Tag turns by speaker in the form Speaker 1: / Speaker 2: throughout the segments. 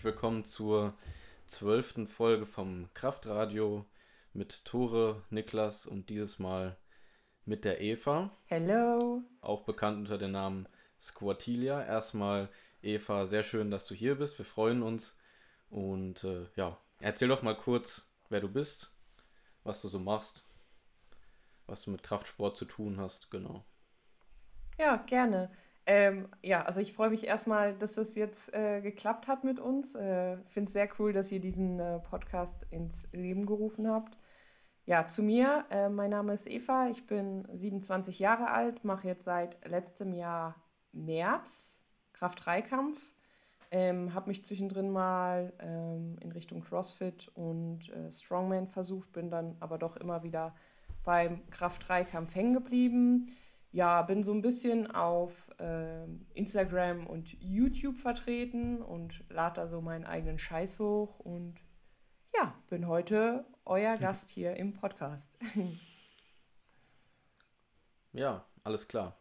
Speaker 1: Herzlich willkommen zur zwölften Folge vom Kraftradio mit Tore, Niklas und dieses Mal mit der Eva.
Speaker 2: Hello.
Speaker 1: Auch bekannt unter dem Namen Squatilia. Erstmal, Eva, sehr schön, dass du hier bist. Wir freuen uns. Und äh, ja, erzähl doch mal kurz, wer du bist, was du so machst, was du mit Kraftsport zu tun hast, genau.
Speaker 2: Ja, gerne. Ähm, ja, also ich freue mich erstmal, dass es jetzt äh, geklappt hat mit uns. Äh, Finde es sehr cool, dass ihr diesen äh, Podcast ins Leben gerufen habt. Ja, zu mir. Äh, mein Name ist Eva. Ich bin 27 Jahre alt, mache jetzt seit letztem Jahr März Kraft-3-Kampf. Ähm, habe mich zwischendrin mal ähm, in Richtung CrossFit und äh, Strongman versucht, bin dann aber doch immer wieder beim Kraft-3-Kampf hängen geblieben ja, bin so ein bisschen auf äh, Instagram und YouTube vertreten und lade da so meinen eigenen Scheiß hoch und ja, bin heute euer Gast hier im Podcast.
Speaker 1: ja, alles klar.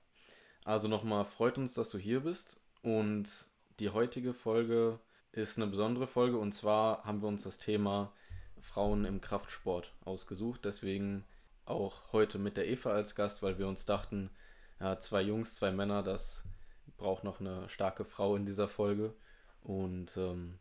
Speaker 1: Also nochmal freut uns, dass du hier bist und die heutige Folge ist eine besondere Folge und zwar haben wir uns das Thema Frauen im Kraftsport ausgesucht. Deswegen auch heute mit der Eva als Gast, weil wir uns dachten, ja, zwei Jungs, zwei Männer, das braucht noch eine starke Frau in dieser Folge. Und ähm,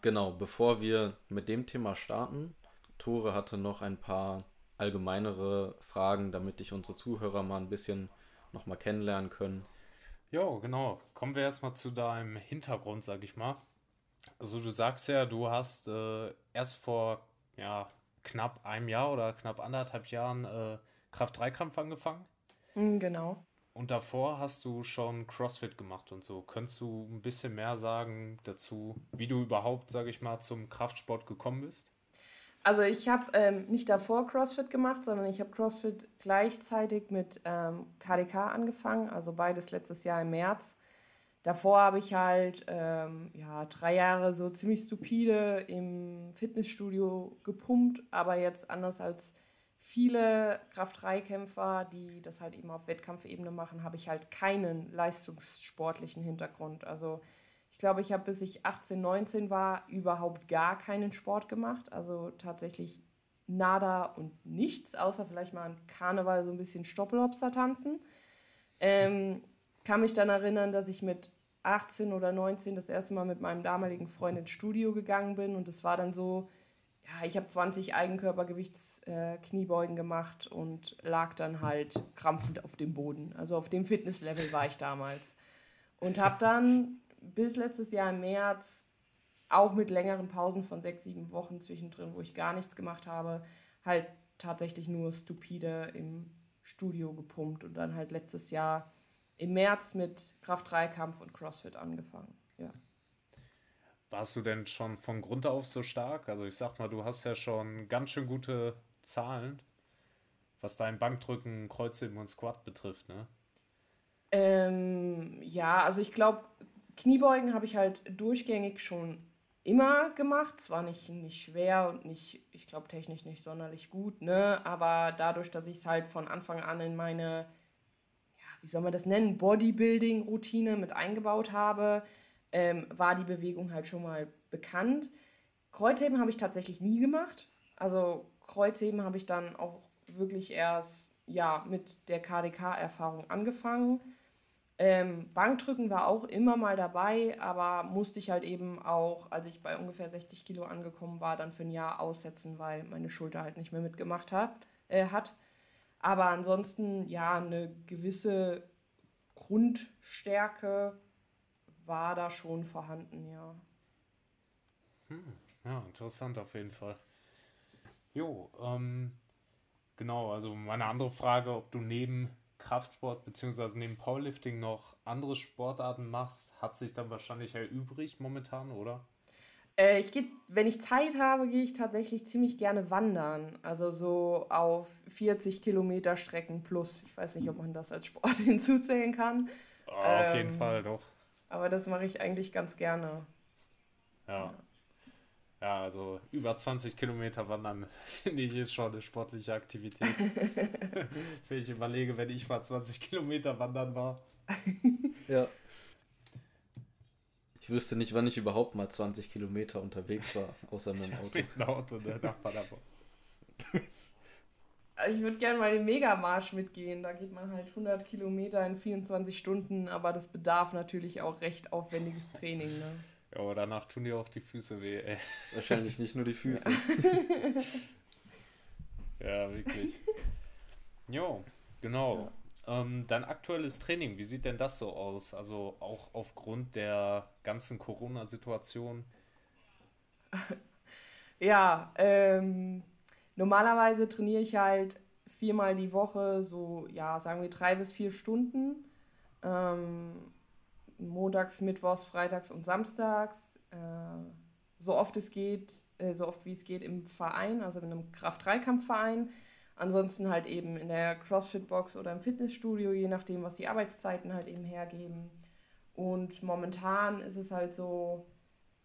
Speaker 1: genau, bevor wir mit dem Thema starten, Tore hatte noch ein paar allgemeinere Fragen, damit ich unsere Zuhörer mal ein bisschen nochmal kennenlernen können.
Speaker 3: Jo, genau. Kommen wir erstmal zu deinem Hintergrund, sag ich mal. Also du sagst ja, du hast äh, erst vor ja, knapp einem Jahr oder knapp anderthalb Jahren äh, Kraft-3-Kampf angefangen.
Speaker 2: Mhm, genau.
Speaker 3: Und davor hast du schon CrossFit gemacht und so. Könntest du ein bisschen mehr sagen dazu, wie du überhaupt, sage ich mal, zum Kraftsport gekommen bist?
Speaker 2: Also ich habe ähm, nicht davor CrossFit gemacht, sondern ich habe CrossFit gleichzeitig mit ähm, KDK angefangen, also beides letztes Jahr im März. Davor habe ich halt ähm, ja, drei Jahre so ziemlich stupide im Fitnessstudio gepumpt, aber jetzt anders als viele Kraft-3-Kämpfer, die das halt eben auf Wettkampfebene machen, habe ich halt keinen leistungssportlichen Hintergrund. Also ich glaube, ich habe bis ich 18, 19 war überhaupt gar keinen Sport gemacht. Also tatsächlich nada und nichts, außer vielleicht mal an Karneval so ein bisschen Stoppelhopster tanzen. Ähm, kann mich dann erinnern, dass ich mit 18 oder 19 das erste Mal mit meinem damaligen Freund ins Studio gegangen bin und es war dann so, ja, ich habe 20 Eigenkörpergewichtskniebeugen äh, gemacht und lag dann halt krampfend auf dem Boden. Also auf dem Fitnesslevel war ich damals. Und habe dann bis letztes Jahr im März, auch mit längeren Pausen von sechs, sieben Wochen zwischendrin, wo ich gar nichts gemacht habe, halt tatsächlich nur stupide im Studio gepumpt und dann halt letztes Jahr im März mit Kraft-3-Kampf und CrossFit angefangen. Ja.
Speaker 3: Warst du denn schon von Grund auf so stark? Also ich sag mal, du hast ja schon ganz schön gute Zahlen, was dein Bankdrücken, Kreuzheben und Squat betrifft, ne?
Speaker 2: Ähm, ja, also ich glaube, Kniebeugen habe ich halt durchgängig schon immer gemacht. Zwar nicht, nicht schwer und nicht, ich glaube, technisch nicht sonderlich gut, ne? Aber dadurch, dass ich es halt von Anfang an in meine, ja, wie soll man das nennen, Bodybuilding-Routine mit eingebaut habe, ähm, war die Bewegung halt schon mal bekannt. Kreuzheben habe ich tatsächlich nie gemacht. Also Kreuzheben habe ich dann auch wirklich erst ja, mit der KDK-Erfahrung angefangen. Ähm, Bankdrücken war auch immer mal dabei, aber musste ich halt eben auch, als ich bei ungefähr 60 Kilo angekommen war, dann für ein Jahr aussetzen, weil meine Schulter halt nicht mehr mitgemacht hat. Äh, hat. Aber ansonsten, ja, eine gewisse Grundstärke war da schon vorhanden, ja.
Speaker 3: Hm, ja, interessant auf jeden Fall. Jo, ähm, genau, also meine andere Frage, ob du neben Kraftsport bzw. neben Powerlifting noch andere Sportarten machst, hat sich dann wahrscheinlich erübrigt momentan, oder?
Speaker 2: Äh, ich gehe, wenn ich Zeit habe, gehe ich tatsächlich ziemlich gerne wandern. Also so auf 40 Kilometer Strecken plus. Ich weiß nicht, ob man das als Sport hinzuzählen kann.
Speaker 3: Oh, auf ähm, jeden Fall, doch.
Speaker 2: Aber das mache ich eigentlich ganz gerne.
Speaker 3: Ja. Ja, also über 20 Kilometer wandern finde ich jetzt schon eine sportliche Aktivität. wenn ich überlege, wenn ich mal 20 Kilometer wandern war.
Speaker 1: ja. Ich wüsste nicht, wann ich überhaupt mal 20 Kilometer unterwegs war, außer mit dem Auto.
Speaker 3: Mit dem Auto ne, nach Paderborn.
Speaker 2: Ich würde gerne mal den Megamarsch mitgehen. Da geht man halt 100 Kilometer in 24 Stunden, aber das bedarf natürlich auch recht aufwendiges Training. Ne?
Speaker 3: Ja, aber danach tun dir auch die Füße weh, ey.
Speaker 1: Wahrscheinlich nicht nur die Füße.
Speaker 3: Ja, wirklich. Jo, genau. Ähm, dein aktuelles Training, wie sieht denn das so aus? Also auch aufgrund der ganzen Corona-Situation.
Speaker 2: Ja, ähm, normalerweise trainiere ich halt viermal die Woche, so, ja, sagen wir drei bis vier Stunden. Ähm, montags, mittwochs, freitags und samstags. Äh, so oft es geht, äh, so oft wie es geht im Verein, also in einem Kraft-Dreikampf-Verein. Ansonsten halt eben in der CrossFit-Box oder im Fitnessstudio, je nachdem, was die Arbeitszeiten halt eben hergeben. Und momentan ist es halt so,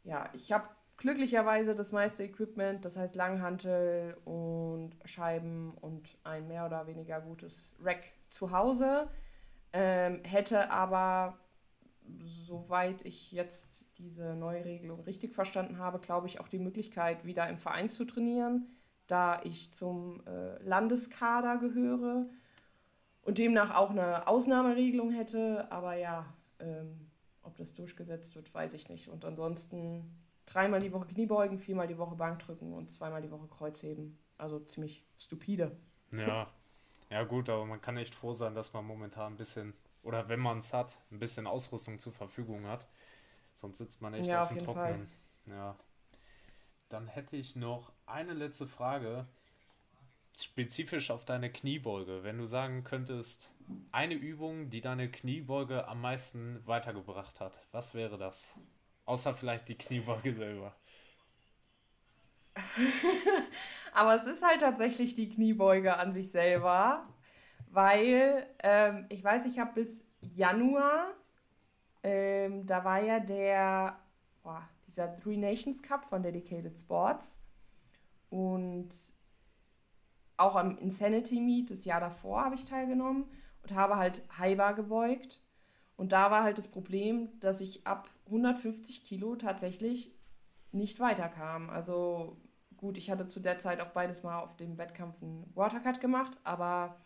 Speaker 2: ja, ich habe glücklicherweise das meiste Equipment, das heißt Langhantel und Scheiben und ein mehr oder weniger gutes Rack zu Hause. Ähm, hätte aber, soweit ich jetzt diese neue Regelung richtig verstanden habe, glaube ich, auch die Möglichkeit, wieder im Verein zu trainieren, da ich zum äh, Landeskader gehöre und demnach auch eine Ausnahmeregelung hätte. Aber ja, ähm, ob das durchgesetzt wird, weiß ich nicht. Und ansonsten dreimal die Woche Kniebeugen, viermal die Woche Bankdrücken und zweimal die Woche Kreuzheben. Also ziemlich stupide.
Speaker 3: Ja, ja gut, aber man kann echt froh sein, dass man momentan ein bisschen, oder wenn man es hat, ein bisschen Ausrüstung zur Verfügung hat. Sonst sitzt man echt
Speaker 2: Ja,
Speaker 3: auf
Speaker 2: auf
Speaker 3: dem
Speaker 2: jeden
Speaker 3: Trockenen. Ja. Dann hätte ich noch eine letzte Frage, spezifisch auf deine Kniebeuge. Wenn du sagen könntest, eine Übung, die deine Kniebeuge am meisten weitergebracht hat, was wäre das? Außer vielleicht die Kniebeuge selber.
Speaker 2: Aber es ist halt tatsächlich die Kniebeuge an sich selber, weil ähm, ich weiß, ich habe bis Januar, ähm, da war ja der, boah, dieser Three Nations Cup von Dedicated Sports und auch am Insanity Meet das Jahr davor habe ich teilgenommen und habe halt Haibar gebeugt. Und da war halt das Problem, dass ich ab 150 Kilo tatsächlich nicht weiterkam. Also gut, ich hatte zu der Zeit auch beides mal auf dem Wettkampf einen Watercut gemacht, aber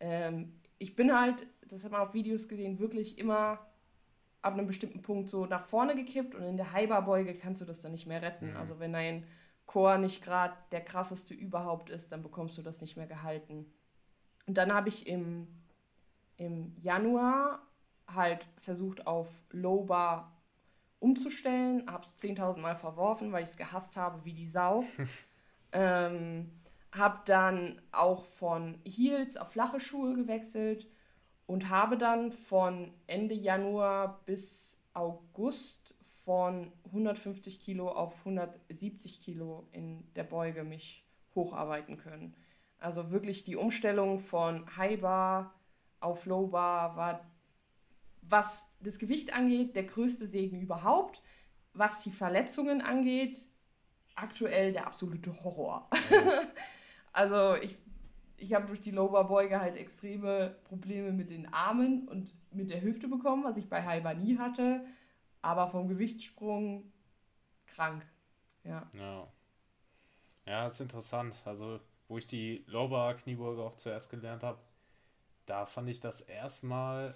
Speaker 2: ähm, ich bin halt, das hat man auf Videos gesehen, wirklich immer ab einem bestimmten Punkt so nach vorne gekippt und in der Hyperbeuge kannst du das dann nicht mehr retten.
Speaker 3: Mhm.
Speaker 2: Also wenn dein Chor nicht gerade der krasseste überhaupt ist, dann bekommst du das nicht mehr gehalten. Und dann habe ich im, im Januar halt versucht auf Low Bar umzustellen, habe es 10.000 Mal verworfen, weil ich es gehasst habe wie die Sau. ähm, habe dann auch von Heels auf flache Schuhe gewechselt und habe dann von Ende Januar bis August von 150 Kilo auf 170 Kilo in der Beuge mich hocharbeiten können. Also wirklich die Umstellung von High Bar auf Low Bar war, was das Gewicht angeht, der größte Segen überhaupt. Was die Verletzungen angeht, aktuell der absolute Horror. also ich, ich habe durch die Low Bar Beuge halt extreme Probleme mit den Armen und mit der Hüfte bekommen, was ich bei Bar nie hatte. Aber vom Gewichtssprung krank. Ja.
Speaker 3: Ja. Ja, ist interessant. Also, wo ich die Lower Kniebeuge auch zuerst gelernt habe, da fand ich das erstmal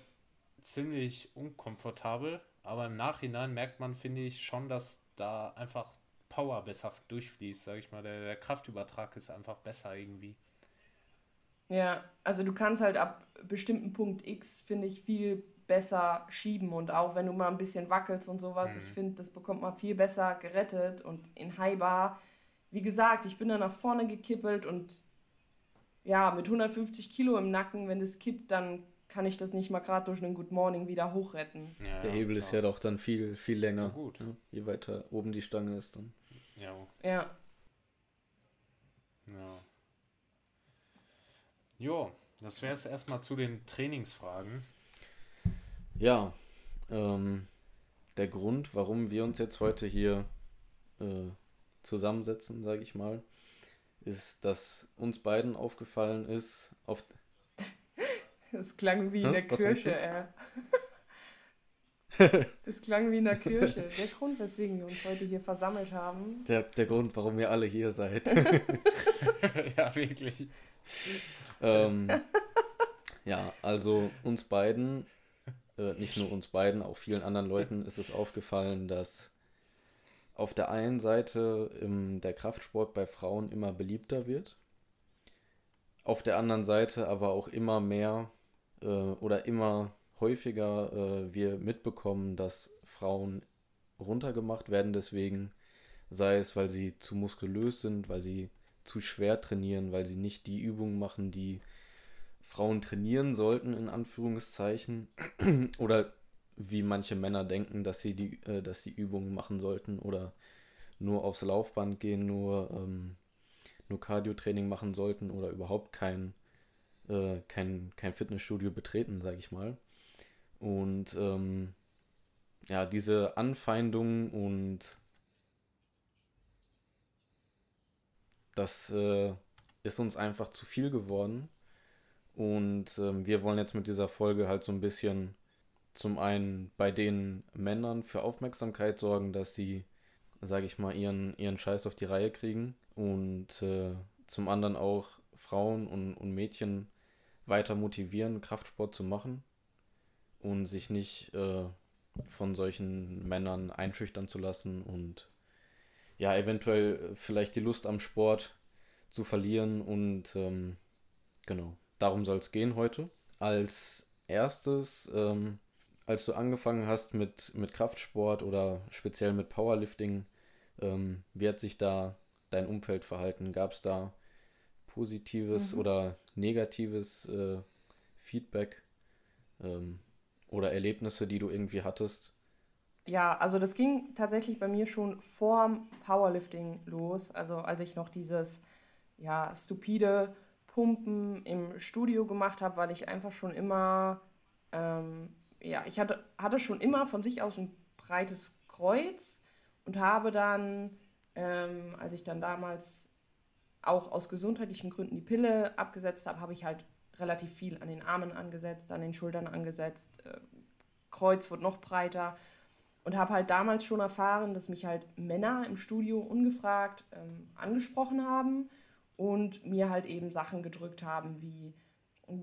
Speaker 3: ziemlich unkomfortabel, aber im Nachhinein merkt man, finde ich, schon, dass da einfach Power besser durchfließt, sag ich mal. Der, der Kraftübertrag ist einfach besser irgendwie.
Speaker 2: Ja, also du kannst halt ab bestimmten Punkt X, finde ich, viel besser schieben und auch wenn du mal ein bisschen wackelst und sowas,
Speaker 3: Mhm.
Speaker 2: ich finde, das bekommt man viel besser gerettet und in High Bar, wie gesagt, ich bin dann nach vorne gekippelt und ja, mit 150 Kilo im Nacken, wenn das kippt, dann kann ich das nicht mal gerade durch einen Good Morning wieder hochretten.
Speaker 3: Ja,
Speaker 1: Der Hebel ist ja doch dann viel, viel länger.
Speaker 3: Ja, gut.
Speaker 1: ne? Je weiter oben die Stange ist dann.
Speaker 3: Ja,
Speaker 2: Ja,
Speaker 3: ja. Jo, das wäre es erstmal zu den Trainingsfragen.
Speaker 1: Ja, ähm, der Grund, warum wir uns jetzt heute hier äh, zusammensetzen, sage ich mal, ist, dass uns beiden aufgefallen ist, auf,
Speaker 2: das klang wie in
Speaker 1: Hä?
Speaker 2: der
Speaker 1: meinst
Speaker 2: Kirche. Äh. Das klang wie in der Kirche. Der Grund, weswegen wir uns heute hier versammelt haben.
Speaker 1: Der, der Grund, warum ihr alle hier seid.
Speaker 3: ja, wirklich.
Speaker 1: ähm, ja, also uns beiden, äh, nicht nur uns beiden, auch vielen anderen Leuten ist es aufgefallen, dass auf der einen Seite im, der Kraftsport bei Frauen immer beliebter wird, auf der anderen Seite aber auch immer mehr äh, oder immer häufiger äh, wir mitbekommen, dass Frauen runtergemacht werden deswegen, sei es, weil sie zu muskulös sind, weil sie zu schwer trainieren, weil sie nicht die Übungen machen, die Frauen trainieren sollten, in Anführungszeichen, oder wie manche Männer denken, dass sie die, äh, dass die Übungen machen sollten oder nur aufs Laufband gehen, nur, ähm, nur Cardio-Training machen sollten oder überhaupt kein, äh, kein, kein Fitnessstudio betreten, sage ich mal. Und ähm, ja, diese Anfeindung und das äh, ist uns einfach zu viel geworden. Und ähm, wir wollen jetzt mit dieser Folge halt so ein bisschen zum einen bei den Männern für Aufmerksamkeit sorgen, dass sie, sage ich mal, ihren, ihren Scheiß auf die Reihe kriegen und äh, zum anderen auch Frauen und, und Mädchen weiter motivieren, Kraftsport zu machen und sich nicht äh, von solchen Männern einschüchtern zu lassen und ja, eventuell vielleicht die Lust am Sport zu verlieren und ähm, genau, darum soll es gehen heute. Als erstes ähm, als du angefangen hast mit, mit Kraftsport oder speziell mit Powerlifting, ähm, wie hat sich da dein Umfeld verhalten? Gab es da positives mhm. oder negatives äh, Feedback ähm, oder Erlebnisse, die du irgendwie hattest?
Speaker 2: Ja, also das ging tatsächlich bei mir schon vorm Powerlifting los. Also als ich noch dieses ja, stupide Pumpen im Studio gemacht habe, weil ich einfach schon immer ähm, ja, ich hatte, hatte schon immer von sich aus ein breites Kreuz und habe dann, ähm, als ich dann damals auch aus gesundheitlichen Gründen die Pille abgesetzt habe, habe ich halt relativ viel an den Armen angesetzt, an den Schultern angesetzt. Äh, Kreuz wird noch breiter und habe halt damals schon erfahren, dass mich halt Männer im Studio ungefragt ähm, angesprochen haben und mir halt eben Sachen gedrückt haben wie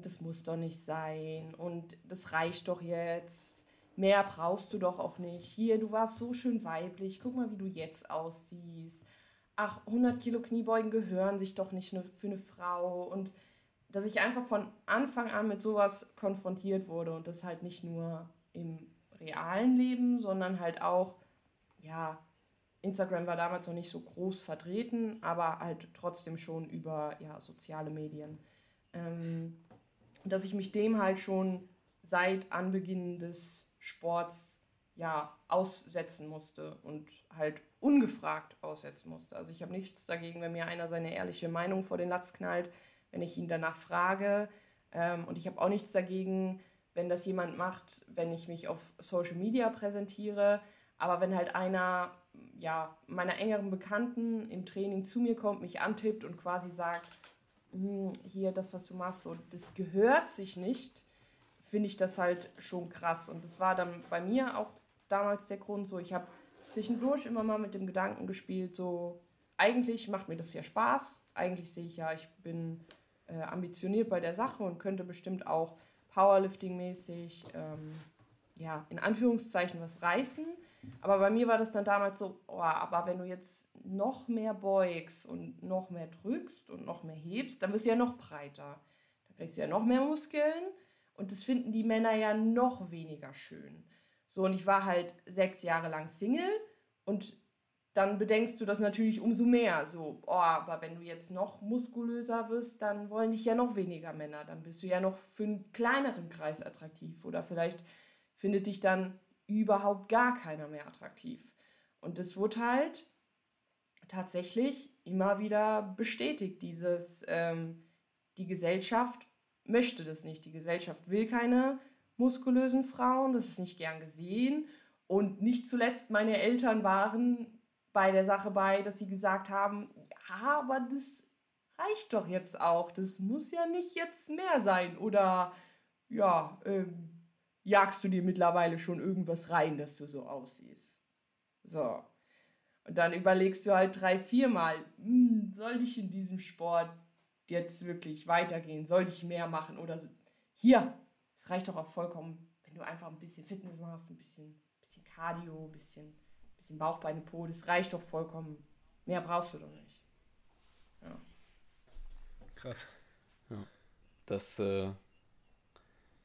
Speaker 2: das muss doch nicht sein und das reicht doch jetzt. Mehr brauchst du doch auch nicht. Hier, du warst so schön weiblich. Guck mal, wie du jetzt aussiehst. Ach, 100 Kilo Kniebeugen gehören sich doch nicht für eine Frau. Und dass ich einfach von Anfang an mit sowas konfrontiert wurde und das halt nicht nur im realen Leben, sondern halt auch, ja, Instagram war damals noch nicht so groß vertreten, aber halt trotzdem schon über ja, soziale Medien. Ähm, dass ich mich dem halt schon seit Anbeginn des Sports ja aussetzen musste und halt ungefragt aussetzen musste. Also ich habe nichts dagegen, wenn mir einer seine ehrliche Meinung vor den Latz knallt, wenn ich ihn danach frage. Ähm, und ich habe auch nichts dagegen, wenn das jemand macht, wenn ich mich auf Social Media präsentiere. Aber wenn halt einer ja, meiner engeren Bekannten im Training zu mir kommt, mich antippt und quasi sagt, hm, hier das, was du machst, so, das gehört sich nicht, finde ich das halt schon krass. Und das war dann bei mir auch damals der Grund, so ich habe zwischendurch immer mal mit dem Gedanken gespielt, so eigentlich macht mir das ja Spaß, eigentlich sehe ich ja, ich bin äh, ambitioniert bei der Sache und könnte bestimmt auch Powerlifting-mäßig, ähm, ja, in Anführungszeichen was reißen. Aber bei mir war das dann damals so, oh, aber wenn du jetzt noch mehr beugst und noch mehr drückst und noch mehr hebst, dann wirst du ja noch breiter. Dann kriegst du ja noch mehr Muskeln und das finden die Männer ja noch weniger schön. So, und ich war halt sechs Jahre lang Single und dann bedenkst du das natürlich umso mehr. So, oh, aber wenn du jetzt noch muskulöser wirst, dann wollen dich ja noch weniger Männer. Dann bist du ja noch für einen kleineren Kreis attraktiv. Oder vielleicht findet dich dann überhaupt gar keiner mehr attraktiv. Und das wurde halt tatsächlich immer wieder bestätigt, dieses, ähm, die Gesellschaft möchte das nicht. Die Gesellschaft will keine muskulösen Frauen, das ist nicht gern gesehen. Und nicht zuletzt meine Eltern waren bei der Sache bei, dass sie gesagt haben, ja, aber das reicht doch jetzt auch, das muss ja nicht jetzt mehr sein. Oder ja, ähm, jagst du dir mittlerweile schon irgendwas rein, dass du so aussiehst. So. Und dann überlegst du halt drei, viermal, hm, soll ich in diesem Sport jetzt wirklich weitergehen? Soll ich mehr machen? Oder hier, es reicht doch auch vollkommen, wenn du einfach ein bisschen Fitness machst, ein bisschen, bisschen Cardio, ein bisschen, bisschen Bauchbeine, Po, das reicht doch vollkommen. Mehr brauchst du doch nicht. Ja.
Speaker 1: Krass. Ja. Dass, äh,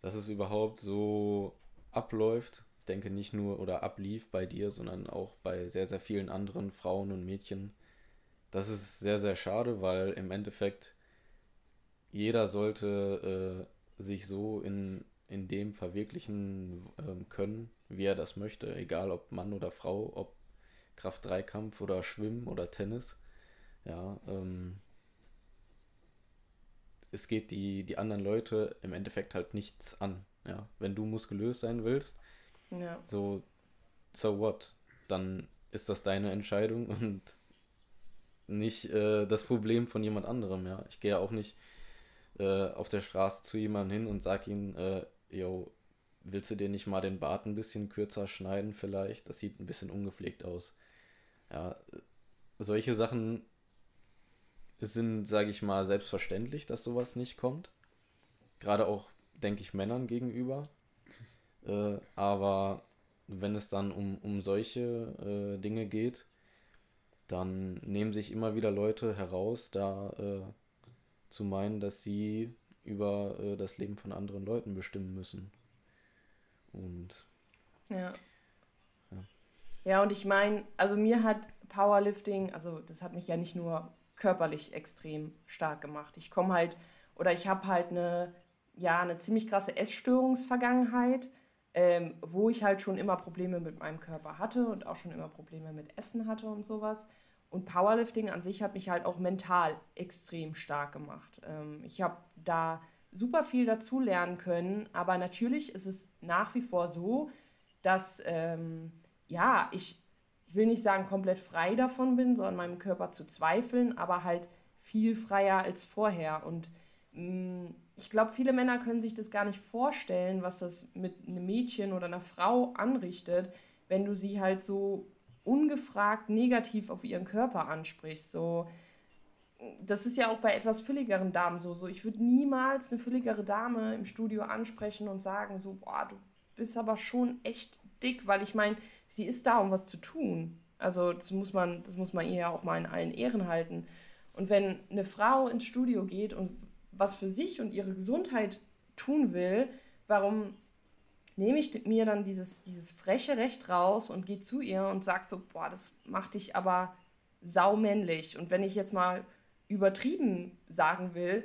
Speaker 1: dass es überhaupt so abläuft, ich denke nicht nur oder ablief bei dir, sondern auch bei sehr, sehr vielen anderen Frauen und Mädchen. Das ist sehr, sehr schade, weil im Endeffekt jeder sollte äh, sich so in, in dem verwirklichen äh, können, wie er das möchte, egal ob Mann oder Frau, ob Kraft-3-Kampf oder Schwimmen oder Tennis. Ja, ähm, es geht die, die anderen Leute im Endeffekt halt nichts an. Ja, wenn du muskulös sein willst, ja. So, so what? Dann ist das deine Entscheidung und nicht äh, das Problem von jemand anderem, ja. Ich gehe auch nicht äh, auf der Straße zu jemandem hin und sag ihm, äh, yo, willst du dir nicht mal den Bart ein bisschen kürzer schneiden vielleicht? Das sieht ein bisschen ungepflegt aus. Ja, solche Sachen sind, sage ich mal, selbstverständlich, dass sowas nicht kommt. Gerade auch, denke ich, Männern gegenüber. Äh, aber wenn es dann um, um solche äh, Dinge geht, dann nehmen sich immer wieder Leute heraus, da äh, zu meinen, dass sie über äh, das Leben von anderen Leuten bestimmen müssen. Und
Speaker 2: ja. Ja, ja und ich meine, also mir hat Powerlifting, also das hat mich ja nicht nur körperlich extrem stark gemacht. Ich komme halt, oder ich habe halt eine, ja, eine ziemlich krasse Essstörungsvergangenheit ähm, wo ich halt schon immer Probleme mit meinem Körper hatte und auch schon immer Probleme mit Essen hatte und sowas. Und Powerlifting an sich hat mich halt auch mental extrem stark gemacht. Ähm, ich habe da super viel dazu lernen können, aber natürlich ist es nach wie vor so, dass ähm, ja, ich, ich will nicht sagen komplett frei davon bin, so an meinem Körper zu zweifeln, aber halt viel freier als vorher. Und mh, mm, ich glaube, viele Männer können sich das gar nicht vorstellen, was das mit einem Mädchen oder einer Frau anrichtet, wenn du sie halt so ungefragt negativ auf ihren Körper ansprichst. So, das ist ja auch bei etwas fülligeren Damen so. so ich würde niemals eine fülligere Dame im Studio ansprechen und sagen, so, boah, du bist aber schon echt dick, weil ich meine, sie ist da, um was zu tun. Also das muss man, das muss man ihr ja auch mal in allen Ehren halten. Und wenn eine Frau ins Studio geht und was für sich und ihre Gesundheit tun will, warum nehme ich mir dann dieses, dieses freche Recht raus und gehe zu ihr und sage so, boah, das macht dich aber saumännlich. Und wenn ich jetzt mal übertrieben sagen will,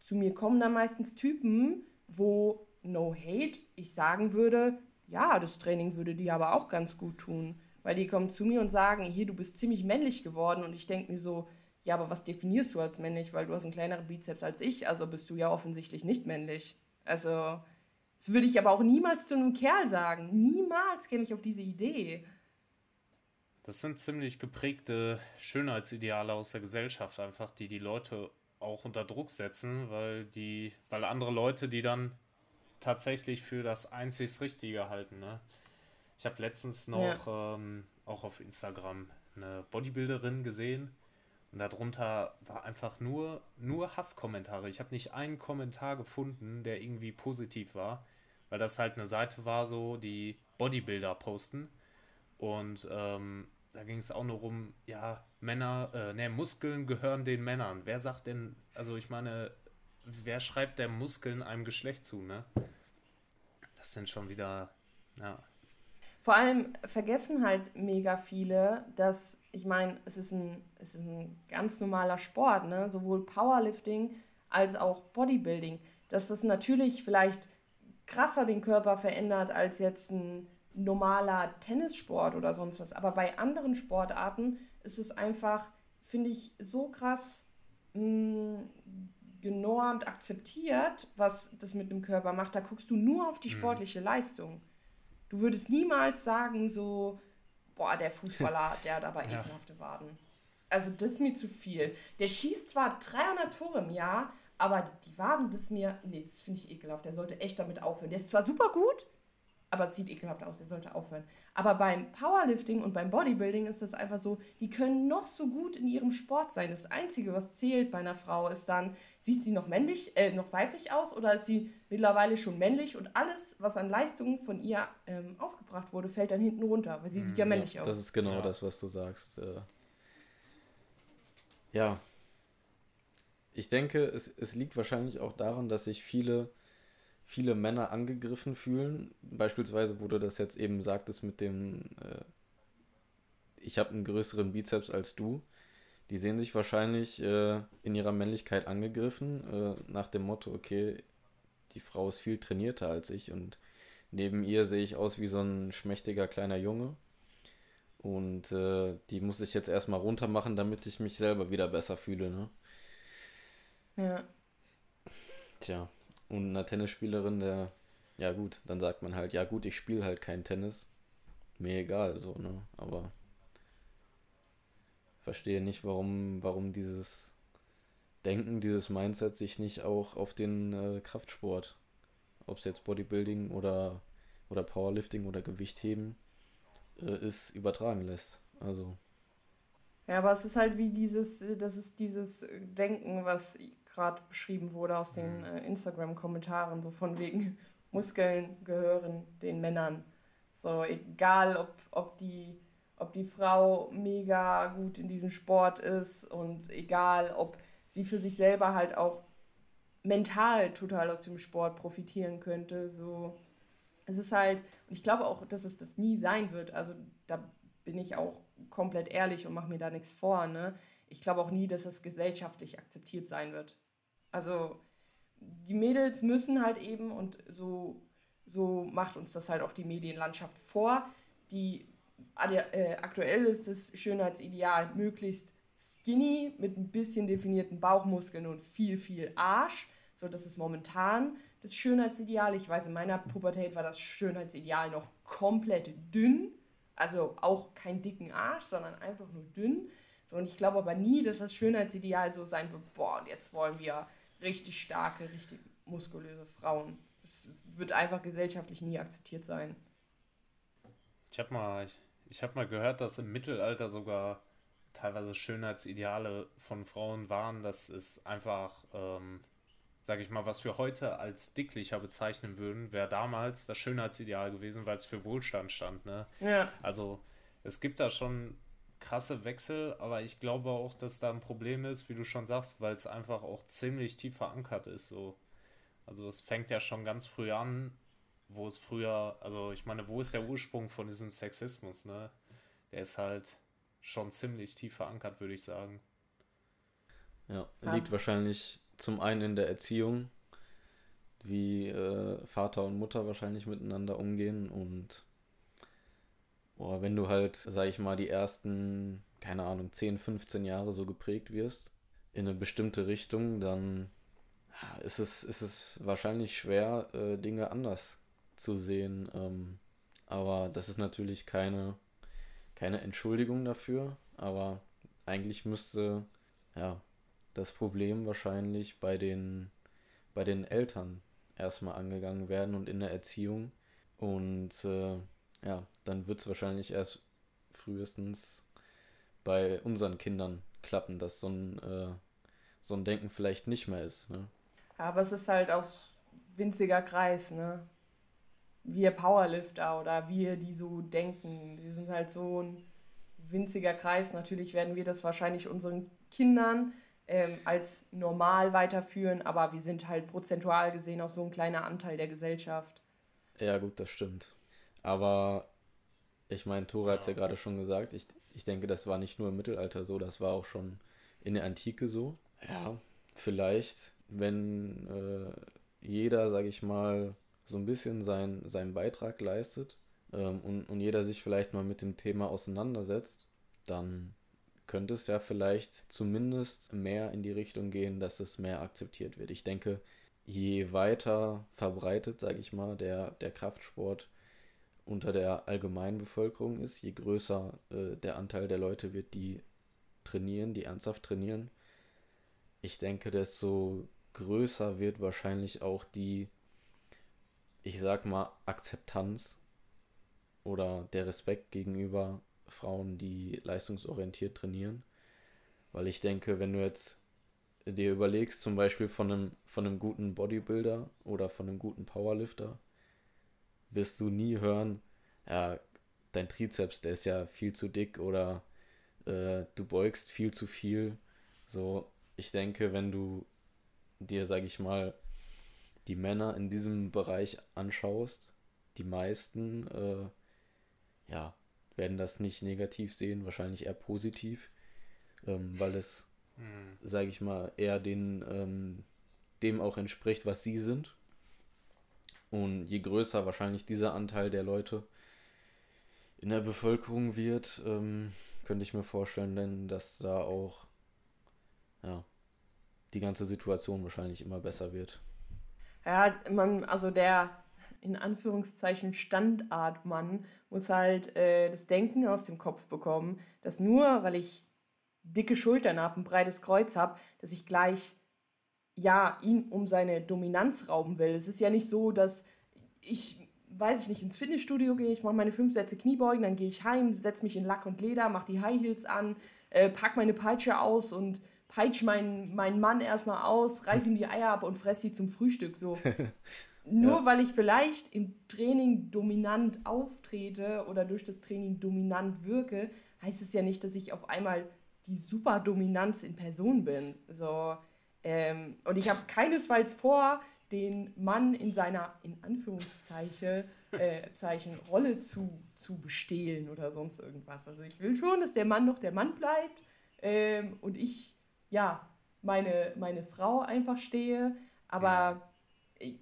Speaker 2: zu mir kommen dann meistens Typen, wo no hate, ich sagen würde, ja, das Training würde dir aber auch ganz gut tun. Weil die kommen zu mir und sagen, hier, du bist ziemlich männlich geworden. Und ich denke mir so, ja, aber was definierst du als männlich? Weil du hast einen kleineren Bizeps als ich, also bist du ja offensichtlich nicht männlich. Also, das würde ich aber auch niemals zu einem Kerl sagen. Niemals käme ich auf diese Idee.
Speaker 3: Das sind ziemlich geprägte Schönheitsideale aus der Gesellschaft, einfach, die die Leute auch unter Druck setzen, weil die, weil andere Leute die dann tatsächlich für das einzig Richtige halten. Ne? Ich habe letztens noch ja. ähm, auch auf Instagram eine Bodybuilderin gesehen, und darunter war einfach nur, nur Hasskommentare. Ich habe nicht einen Kommentar gefunden, der irgendwie positiv war, weil das halt eine Seite war, so die Bodybuilder posten. Und ähm, da ging es auch nur um, ja, Männer, äh, ne, Muskeln gehören den Männern. Wer sagt denn, also ich meine, wer schreibt der Muskeln einem Geschlecht zu, ne? Das sind schon wieder, ja.
Speaker 2: Vor allem vergessen halt mega viele, dass ich meine, es, ist ein, es ist ein ganz normaler Sport, ne? sowohl Powerlifting als auch Bodybuilding. Dass das natürlich vielleicht krasser den Körper verändert als jetzt ein normaler Tennissport oder sonst was. Aber bei anderen Sportarten ist es einfach, finde ich, so krass mh, mm, genormt, akzeptiert, was das mit dem Körper macht. Da guckst du nur auf die mhm. sportliche Leistung. Du würdest niemals sagen, so, boah, der Fußballer, der hat aber ja. ekelhafte Waden. Also das ist mir zu viel. Der schießt zwar 300 Tore im Jahr, aber die Waden, das ist mir, nee, das finde ich ekelhaft. Der sollte echt damit aufhören. Der ist zwar super gut, aber es sieht ekelhaft aus, er sollte aufhören. Aber beim Powerlifting und beim Bodybuilding ist das einfach so, die können noch so gut in ihrem Sport sein. Das Einzige, was zählt bei einer Frau, ist dann, sieht sie noch männlich, äh, noch weiblich aus oder ist sie mittlerweile schon männlich und alles, was an Leistungen von ihr ähm, aufgebracht wurde, fällt dann hinten runter, weil sie sieht ja hm, männlich
Speaker 1: ja,
Speaker 2: aus.
Speaker 1: Das ist genau ja. das, was du sagst. Äh, ja. Ich denke, es, es liegt wahrscheinlich auch daran, dass sich viele viele Männer angegriffen fühlen. Beispielsweise, wo du das jetzt eben sagtest mit dem, äh, ich habe einen größeren Bizeps als du. Die sehen sich wahrscheinlich äh, in ihrer Männlichkeit angegriffen, äh, nach dem Motto, okay, die Frau ist viel trainierter als ich und neben ihr sehe ich aus wie so ein schmächtiger kleiner Junge. Und äh, die muss ich jetzt erstmal runter machen, damit ich mich selber wieder besser fühle, ne?
Speaker 2: Ja.
Speaker 1: Tja, und einer Tennisspielerin, der, ja gut, dann sagt man halt, ja gut, ich spiele halt kein Tennis. Mir egal, so, ne? Aber verstehe nicht, warum, warum dieses Denken, dieses Mindset sich nicht auch auf den äh, Kraftsport, ob es jetzt Bodybuilding oder, oder Powerlifting oder Gewichtheben äh, ist, übertragen lässt. Also.
Speaker 2: Ja, aber es ist halt wie dieses, das ist dieses Denken, was gerade beschrieben wurde aus den mhm. äh, Instagram-Kommentaren, so von wegen Muskeln gehören den Männern. So, egal ob, ob, die, ob die Frau mega gut in diesem Sport ist und egal ob sie für sich selber halt auch mental total aus dem Sport profitieren könnte. So, es ist halt, und ich glaube auch, dass es das nie sein wird. Also da bin ich auch komplett ehrlich und mache mir da nichts vor. Ne? Ich glaube auch nie, dass es gesellschaftlich akzeptiert sein wird. Also die Mädels müssen halt eben, und so, so macht uns das halt auch die Medienlandschaft vor, die äh, aktuell ist das Schönheitsideal möglichst skinny mit ein bisschen definierten Bauchmuskeln und viel, viel Arsch. So, das ist momentan das Schönheitsideal. Ich weiß, in meiner Pubertät war das Schönheitsideal noch komplett dünn. Also auch kein dicken Arsch, sondern einfach nur dünn. So, und ich glaube aber nie, dass das Schönheitsideal so sein wird, boah, und jetzt wollen wir richtig starke, richtig muskulöse Frauen. Das wird einfach gesellschaftlich nie akzeptiert sein.
Speaker 3: Ich habe mal, ich, ich habe mal gehört, dass im Mittelalter sogar teilweise Schönheitsideale von Frauen waren. Das ist einfach, ähm, sage ich mal, was wir heute als dicklicher bezeichnen würden, wäre damals das Schönheitsideal gewesen, weil es für Wohlstand stand. Ne?
Speaker 2: Ja.
Speaker 3: Also es gibt da schon krasse Wechsel, aber ich glaube auch, dass da ein Problem ist, wie du schon sagst, weil es einfach auch ziemlich tief verankert ist. So. Also es fängt ja schon ganz früh an, wo es früher, also ich meine, wo ist der Ursprung von diesem Sexismus, ne? Der ist halt schon ziemlich tief verankert, würde ich sagen.
Speaker 1: Ja, liegt ja. wahrscheinlich zum einen in der Erziehung, wie äh, Vater und Mutter wahrscheinlich miteinander umgehen und Boah, wenn du halt, sag ich mal, die ersten, keine Ahnung, 10, 15 Jahre so geprägt wirst in eine bestimmte Richtung, dann ist es, ist es wahrscheinlich schwer, äh, Dinge anders zu sehen. Ähm, aber das ist natürlich keine, keine Entschuldigung dafür. Aber eigentlich müsste ja das Problem wahrscheinlich bei den, bei den Eltern erstmal angegangen werden und in der Erziehung. Und äh, ja, dann wird es wahrscheinlich erst frühestens bei unseren Kindern klappen, dass so ein, äh, so ein Denken vielleicht nicht mehr ist. Ne?
Speaker 2: Aber es ist halt auch winziger Kreis, ne? Wir Powerlifter oder wir, die so denken, die sind halt so ein winziger Kreis. Natürlich werden wir das wahrscheinlich unseren Kindern ähm, als normal weiterführen, aber wir sind halt prozentual gesehen auch so ein kleiner Anteil der Gesellschaft.
Speaker 1: Ja, gut, das stimmt. Aber ich meine, Tore hat es ja gerade schon gesagt, ich, ich denke, das war nicht nur im Mittelalter so, das war auch schon in der Antike so. Ja, vielleicht, wenn äh, jeder, sag ich mal, so ein bisschen sein, seinen Beitrag leistet ähm, und, und jeder sich vielleicht mal mit dem Thema auseinandersetzt, dann könnte es ja vielleicht zumindest mehr in die Richtung gehen, dass es mehr akzeptiert wird. Ich denke, je weiter verbreitet, sage ich mal, der, der Kraftsport unter der allgemeinen Bevölkerung ist, je größer äh, der Anteil der Leute wird, die trainieren, die ernsthaft trainieren, ich denke, desto größer wird wahrscheinlich auch die, ich sag mal, Akzeptanz oder der Respekt gegenüber Frauen, die leistungsorientiert trainieren. Weil ich denke, wenn du jetzt dir überlegst, zum Beispiel von einem, von einem guten Bodybuilder oder von einem guten Powerlifter, wirst du nie hören, ja, dein Trizeps, der ist ja viel zu dick oder äh, du beugst viel zu viel. So, ich denke, wenn du dir, sag ich mal, die Männer in diesem Bereich anschaust, die meisten, äh, ja, werden das nicht negativ sehen, wahrscheinlich eher positiv, ähm, weil es, mhm. sage ich mal, eher den, ähm, dem auch entspricht, was sie sind. Und je größer wahrscheinlich dieser Anteil der Leute in der Bevölkerung wird, ähm, könnte ich mir vorstellen, denn dass da auch ja, die ganze Situation wahrscheinlich immer besser wird.
Speaker 2: Ja, man, also der in Anführungszeichen Standardmann muss halt äh, das Denken aus dem Kopf bekommen, dass nur weil ich dicke Schultern habe, ein breites Kreuz habe, dass ich gleich ja ihn um seine Dominanz rauben will. Es ist ja nicht so, dass ich weiß ich nicht, ins Fitnessstudio gehe, ich mache meine fünf Sätze Kniebeugen, dann gehe ich heim, setze mich in Lack und Leder, mache die High Heels an, äh, pack meine Peitsche aus und peitsche meinen, meinen Mann erstmal aus, reiße ihm die Eier ab und fresse sie zum Frühstück. So. Nur ja. weil ich vielleicht im Training dominant auftrete oder durch das Training dominant wirke, heißt es ja nicht, dass ich auf einmal die Superdominanz in Person bin. So, ähm, und ich habe keinesfalls vor, den Mann in seiner, in Anführungszeichen, äh, Zeichen, Rolle zu, zu bestehlen oder sonst irgendwas. Also ich will schon, dass der Mann noch der Mann bleibt ähm, und ich, ja, meine, meine Frau einfach stehe. Aber ja, ich,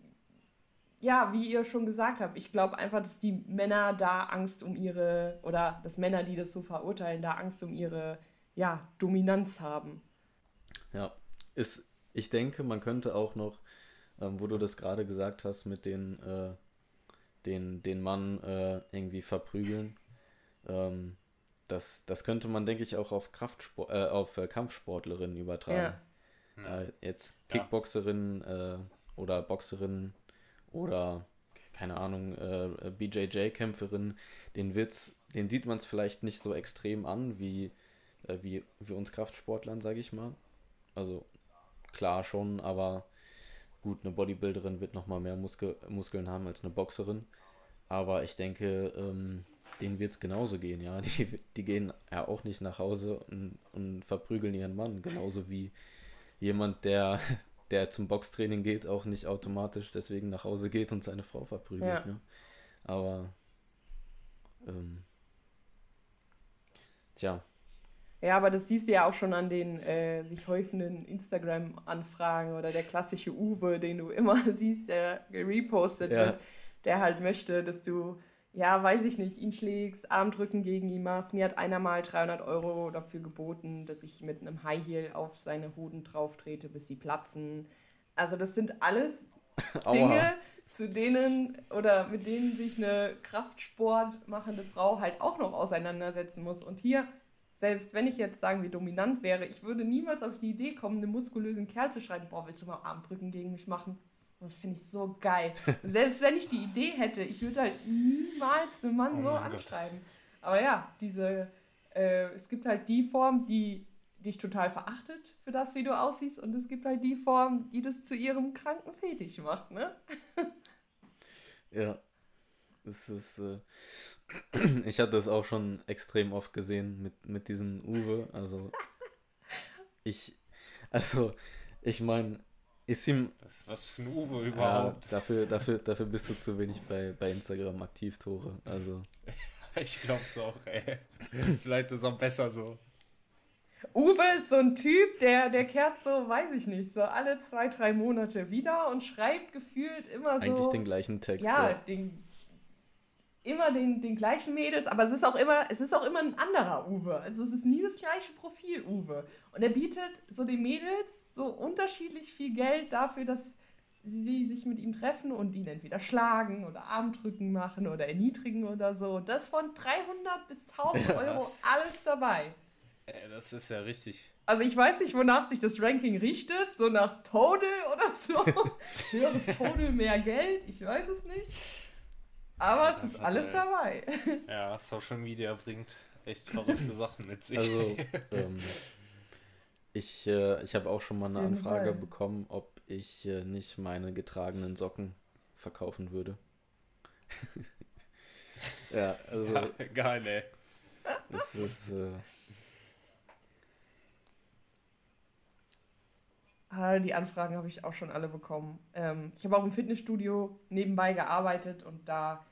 Speaker 2: ja wie ihr schon gesagt habt, ich glaube einfach, dass die Männer da Angst um ihre, oder dass Männer, die das so verurteilen, da Angst um ihre, ja, Dominanz haben.
Speaker 1: Ja, ist, ich denke, man könnte auch noch ähm, wo du das gerade gesagt hast mit den, äh, den, den Mann äh, irgendwie verprügeln. Ähm, das, das könnte man, denke ich, auch auf, Kraftsport, äh, auf äh, Kampfsportlerinnen übertragen. Ja. Äh, jetzt Kickboxerinnen ja. Äh, oder Boxerinnen oder keine Ahnung, BJJ-Kämpferinnen, den Witz, den sieht man es vielleicht nicht so extrem an wie, wie, wie uns Kraftsportlern, sage ich mal. Also klar schon, aber Gut, eine Bodybuilderin wird nochmal mehr Muskel Muskeln haben als eine Boxerin. Aber ich denke, ähm, denen wird es genauso gehen, ja. Die, die gehen ja auch nicht nach Hause und, und verprügeln ihren Mann. Genauso wie jemand, der, der zum Boxtraining geht, auch nicht automatisch deswegen nach Hause geht und seine Frau verprügelt. Ja. Ne? Aber ähm, tja,
Speaker 2: ja, aber das siehst du ja auch schon an den äh, sich häufenden Instagram-Anfragen oder der klassische Uwe, den du immer siehst, der gerepostet ja. wird, der halt möchte, dass du, ja, weiß ich nicht, ihn schlägst, Armdrücken gegen ihn machst. Mir hat einer mal 300 Euro dafür geboten, dass ich mit einem High Heel auf seine Hoden drauf trete, bis sie platzen. Also das sind alles Dinge, zu denen oder mit denen sich eine Kraftsport machende Frau halt auch noch auseinandersetzen muss. Und hier selbst wenn ich jetzt sagen wir dominant wäre, ich würde niemals auf die Idee kommen, einem muskulösen Kerl zu schreiben, boah, willst du mal Armdrücken gegen mich machen? Das finde ich so geil. Selbst wenn ich die Idee hätte, ich würde halt niemals einen Mann oh so anschreiben. Gott. Aber ja, diese, äh, es gibt halt die Form, die dich total verachtet für das, wie du aussiehst, und es gibt halt die Form, die das zu ihrem kranken Fetisch macht, ne?
Speaker 1: ja. Es ist, äh, ich hatte das auch schon extrem oft gesehen mit, mit diesem Uwe. Also, ich, also, ich meine, ist ihm.
Speaker 3: Was, was für ein Uwe überhaupt?
Speaker 1: Ja, dafür, dafür, dafür bist du zu wenig bei, bei Instagram aktiv, Tore. Also.
Speaker 3: ich glaub's auch, ey. Vielleicht ist es auch besser so.
Speaker 2: Uwe ist so ein Typ, der, der kehrt so, weiß ich nicht, so alle zwei, drei Monate wieder und schreibt gefühlt immer so.
Speaker 1: Eigentlich den gleichen Text.
Speaker 2: Ja, ja. Den, immer den, den gleichen Mädels, aber es ist auch immer, es ist auch immer ein anderer Uwe. Also es ist nie das gleiche Profil Uwe. Und er bietet so den Mädels so unterschiedlich viel Geld dafür, dass sie sich mit ihm treffen und ihn entweder schlagen oder Armdrücken machen oder erniedrigen oder so. Und das von 300 bis 1000 Euro alles dabei.
Speaker 3: Das ist ja richtig.
Speaker 2: Also ich weiß nicht, wonach sich das Ranking richtet. So nach Total oder so. Höheres Total, mehr Geld. Ich weiß es nicht. Aber es ist alles dabei.
Speaker 3: Ja, Social Media bringt echt verrückte Sachen mit sich.
Speaker 1: Also, ähm, ich, äh, ich habe auch schon mal eine Anfrage bekommen, ob ich äh, nicht meine getragenen Socken verkaufen würde. ja, also. Ja,
Speaker 3: geil, ey.
Speaker 1: Es ist. Äh,
Speaker 2: ah, die Anfragen habe ich auch schon alle bekommen. Ähm, ich habe auch im Fitnessstudio nebenbei gearbeitet und da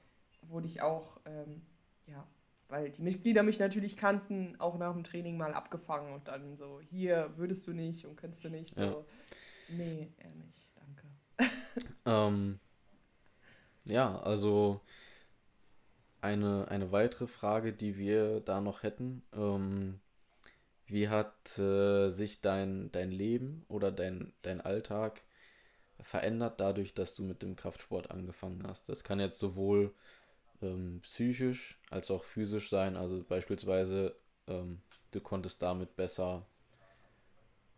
Speaker 2: wurde ich auch, ähm, ja, weil die Mitglieder mich natürlich kannten, auch nach dem Training mal abgefangen und dann so, hier würdest du nicht und könntest du nicht. So, ja. nee, eher nicht, danke.
Speaker 1: ähm, ja, also eine, eine weitere Frage, die wir da noch hätten. Ähm, wie hat äh, sich dein, dein Leben oder dein, dein Alltag verändert dadurch, dass du mit dem Kraftsport angefangen hast? Das kann jetzt sowohl ähm, psychisch als auch physisch sein. Also beispielsweise, ähm, du konntest damit besser,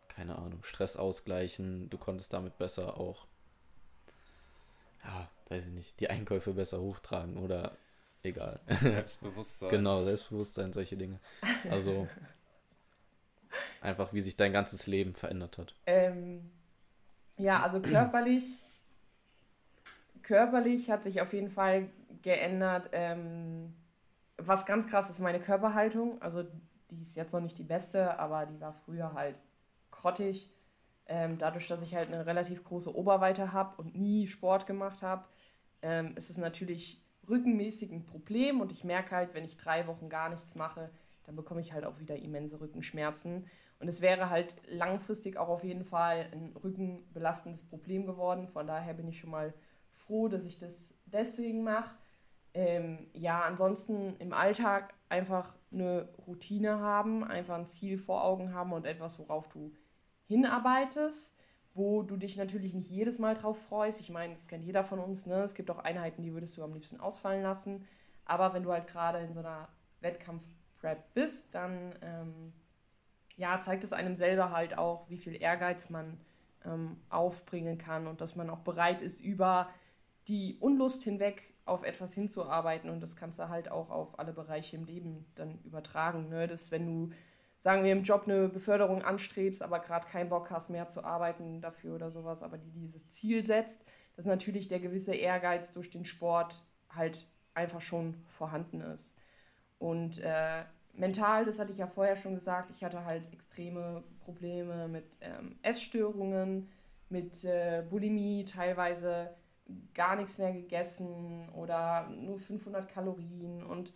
Speaker 1: keine Ahnung, Stress ausgleichen, du konntest damit besser auch, ja, weiß ich nicht, die Einkäufe besser hochtragen oder egal.
Speaker 3: Selbstbewusstsein.
Speaker 1: genau, Selbstbewusstsein, solche Dinge. Also einfach, wie sich dein ganzes Leben verändert hat.
Speaker 2: Ähm, ja, also körperlich, körperlich hat sich auf jeden Fall geändert. Ähm, was ganz krass ist, meine Körperhaltung. Also die ist jetzt noch nicht die beste, aber die war früher halt grottig. Ähm, dadurch, dass ich halt eine relativ große Oberweite habe und nie Sport gemacht habe, ähm, ist es natürlich rückenmäßig ein Problem und ich merke halt, wenn ich drei Wochen gar nichts mache, dann bekomme ich halt auch wieder immense Rückenschmerzen. Und es wäre halt langfristig auch auf jeden Fall ein rückenbelastendes Problem geworden. Von daher bin ich schon mal froh, dass ich das deswegen mache. Ähm, ja, ansonsten im Alltag einfach eine Routine haben, einfach ein Ziel vor Augen haben und etwas, worauf du hinarbeitest wo du dich natürlich nicht jedes Mal drauf freust. Ich meine, das kennt jeder von uns, ne? Es gibt auch Einheiten, die würdest du am liebsten ausfallen lassen. Aber wenn du halt gerade in so einer Wettkampf-Prep bist, dann ähm, ja, zeigt es einem selber halt auch, wie viel Ehrgeiz man ähm, aufbringen kann und dass man auch bereit ist, über die Unlust hinweg auf etwas hinzuarbeiten. Und das kannst du halt auch auf alle Bereiche im Leben dann übertragen. Ne? Dass wenn du sagen wir, im Job eine Beförderung anstrebst, aber gerade keinen Bock hast, mehr zu arbeiten dafür oder sowas, aber die dieses Ziel setzt, dass natürlich der gewisse Ehrgeiz durch den Sport halt einfach schon vorhanden ist. Und äh, mental, das hatte ich ja vorher schon gesagt, ich hatte halt extreme Probleme mit ähm, Essstörungen, mit äh, Bulimie, teilweise gar nichts mehr gegessen oder nur 500 Kalorien und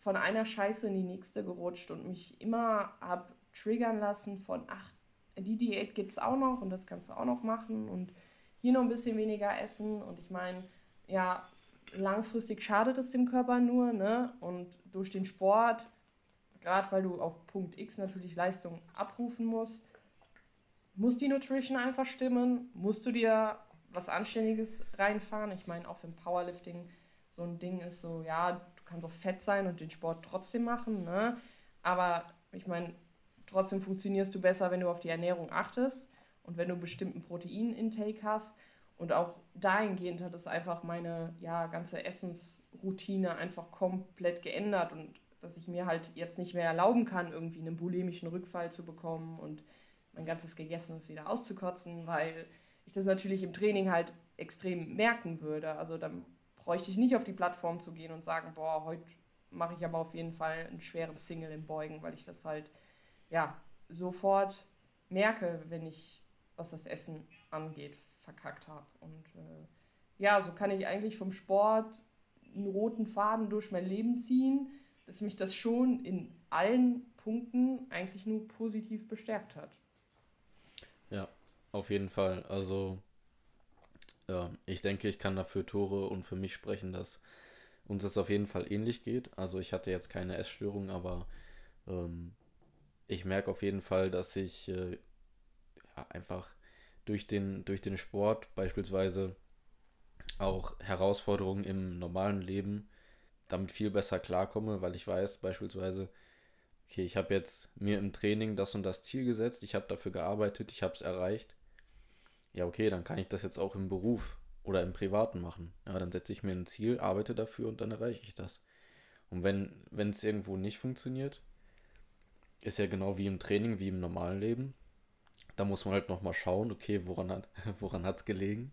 Speaker 2: von einer Scheiße in die nächste gerutscht und mich immer habe triggern lassen von, ach, die Diät gibt es auch noch und das kannst du auch noch machen und hier noch ein bisschen weniger essen. Und ich meine, ja, langfristig schadet es dem Körper nur, ne? Und durch den Sport, gerade weil du auf Punkt X natürlich Leistung abrufen musst, muss die Nutrition einfach stimmen, musst du dir was Anständiges reinfahren. Ich meine, auch wenn Powerlifting so ein Ding ist, so, ja, kannst auch fett sein und den Sport trotzdem machen, ne? Aber ich meine, trotzdem funktionierst du besser, wenn du auf die Ernährung achtest und wenn du bestimmten Proteinintake hast. Und auch dahingehend hat es einfach meine ja, ganze Essensroutine einfach komplett geändert und dass ich mir halt jetzt nicht mehr erlauben kann, irgendwie einen bulimischen Rückfall zu bekommen und mein ganzes Gegessenes wieder auszukotzen, weil ich das natürlich im Training halt extrem merken würde. Also dann bräuchte ich nicht auf die Plattform zu gehen und sagen, boah, heute mache ich aber auf jeden Fall einen schweren Single im Beugen, weil ich das halt ja sofort merke, wenn ich, was das Essen angeht, verkackt habe. Und äh, ja, so kann ich eigentlich vom Sport einen roten Faden durch mein Leben ziehen, dass mich das schon in allen Punkten eigentlich nur positiv bestärkt hat.
Speaker 1: Ja, auf jeden Fall. Also ja, ich denke, ich kann dafür Tore und für mich sprechen, dass uns das auf jeden Fall ähnlich geht. Also ich hatte jetzt keine Essstörung, aber ähm, ich merke auf jeden Fall, dass ich äh, ja, einfach durch den, durch den Sport beispielsweise auch Herausforderungen im normalen Leben damit viel besser klarkomme, weil ich weiß beispielsweise, okay, ich habe jetzt mir im Training das und das Ziel gesetzt, ich habe dafür gearbeitet, ich habe es erreicht ja, okay, dann kann ich das jetzt auch im Beruf oder im Privaten machen. Ja, dann setze ich mir ein Ziel, arbeite dafür und dann erreiche ich das. Und wenn wenn es irgendwo nicht funktioniert, ist ja genau wie im Training, wie im normalen Leben. Da muss man halt nochmal schauen, okay, woran hat woran hat's gelegen?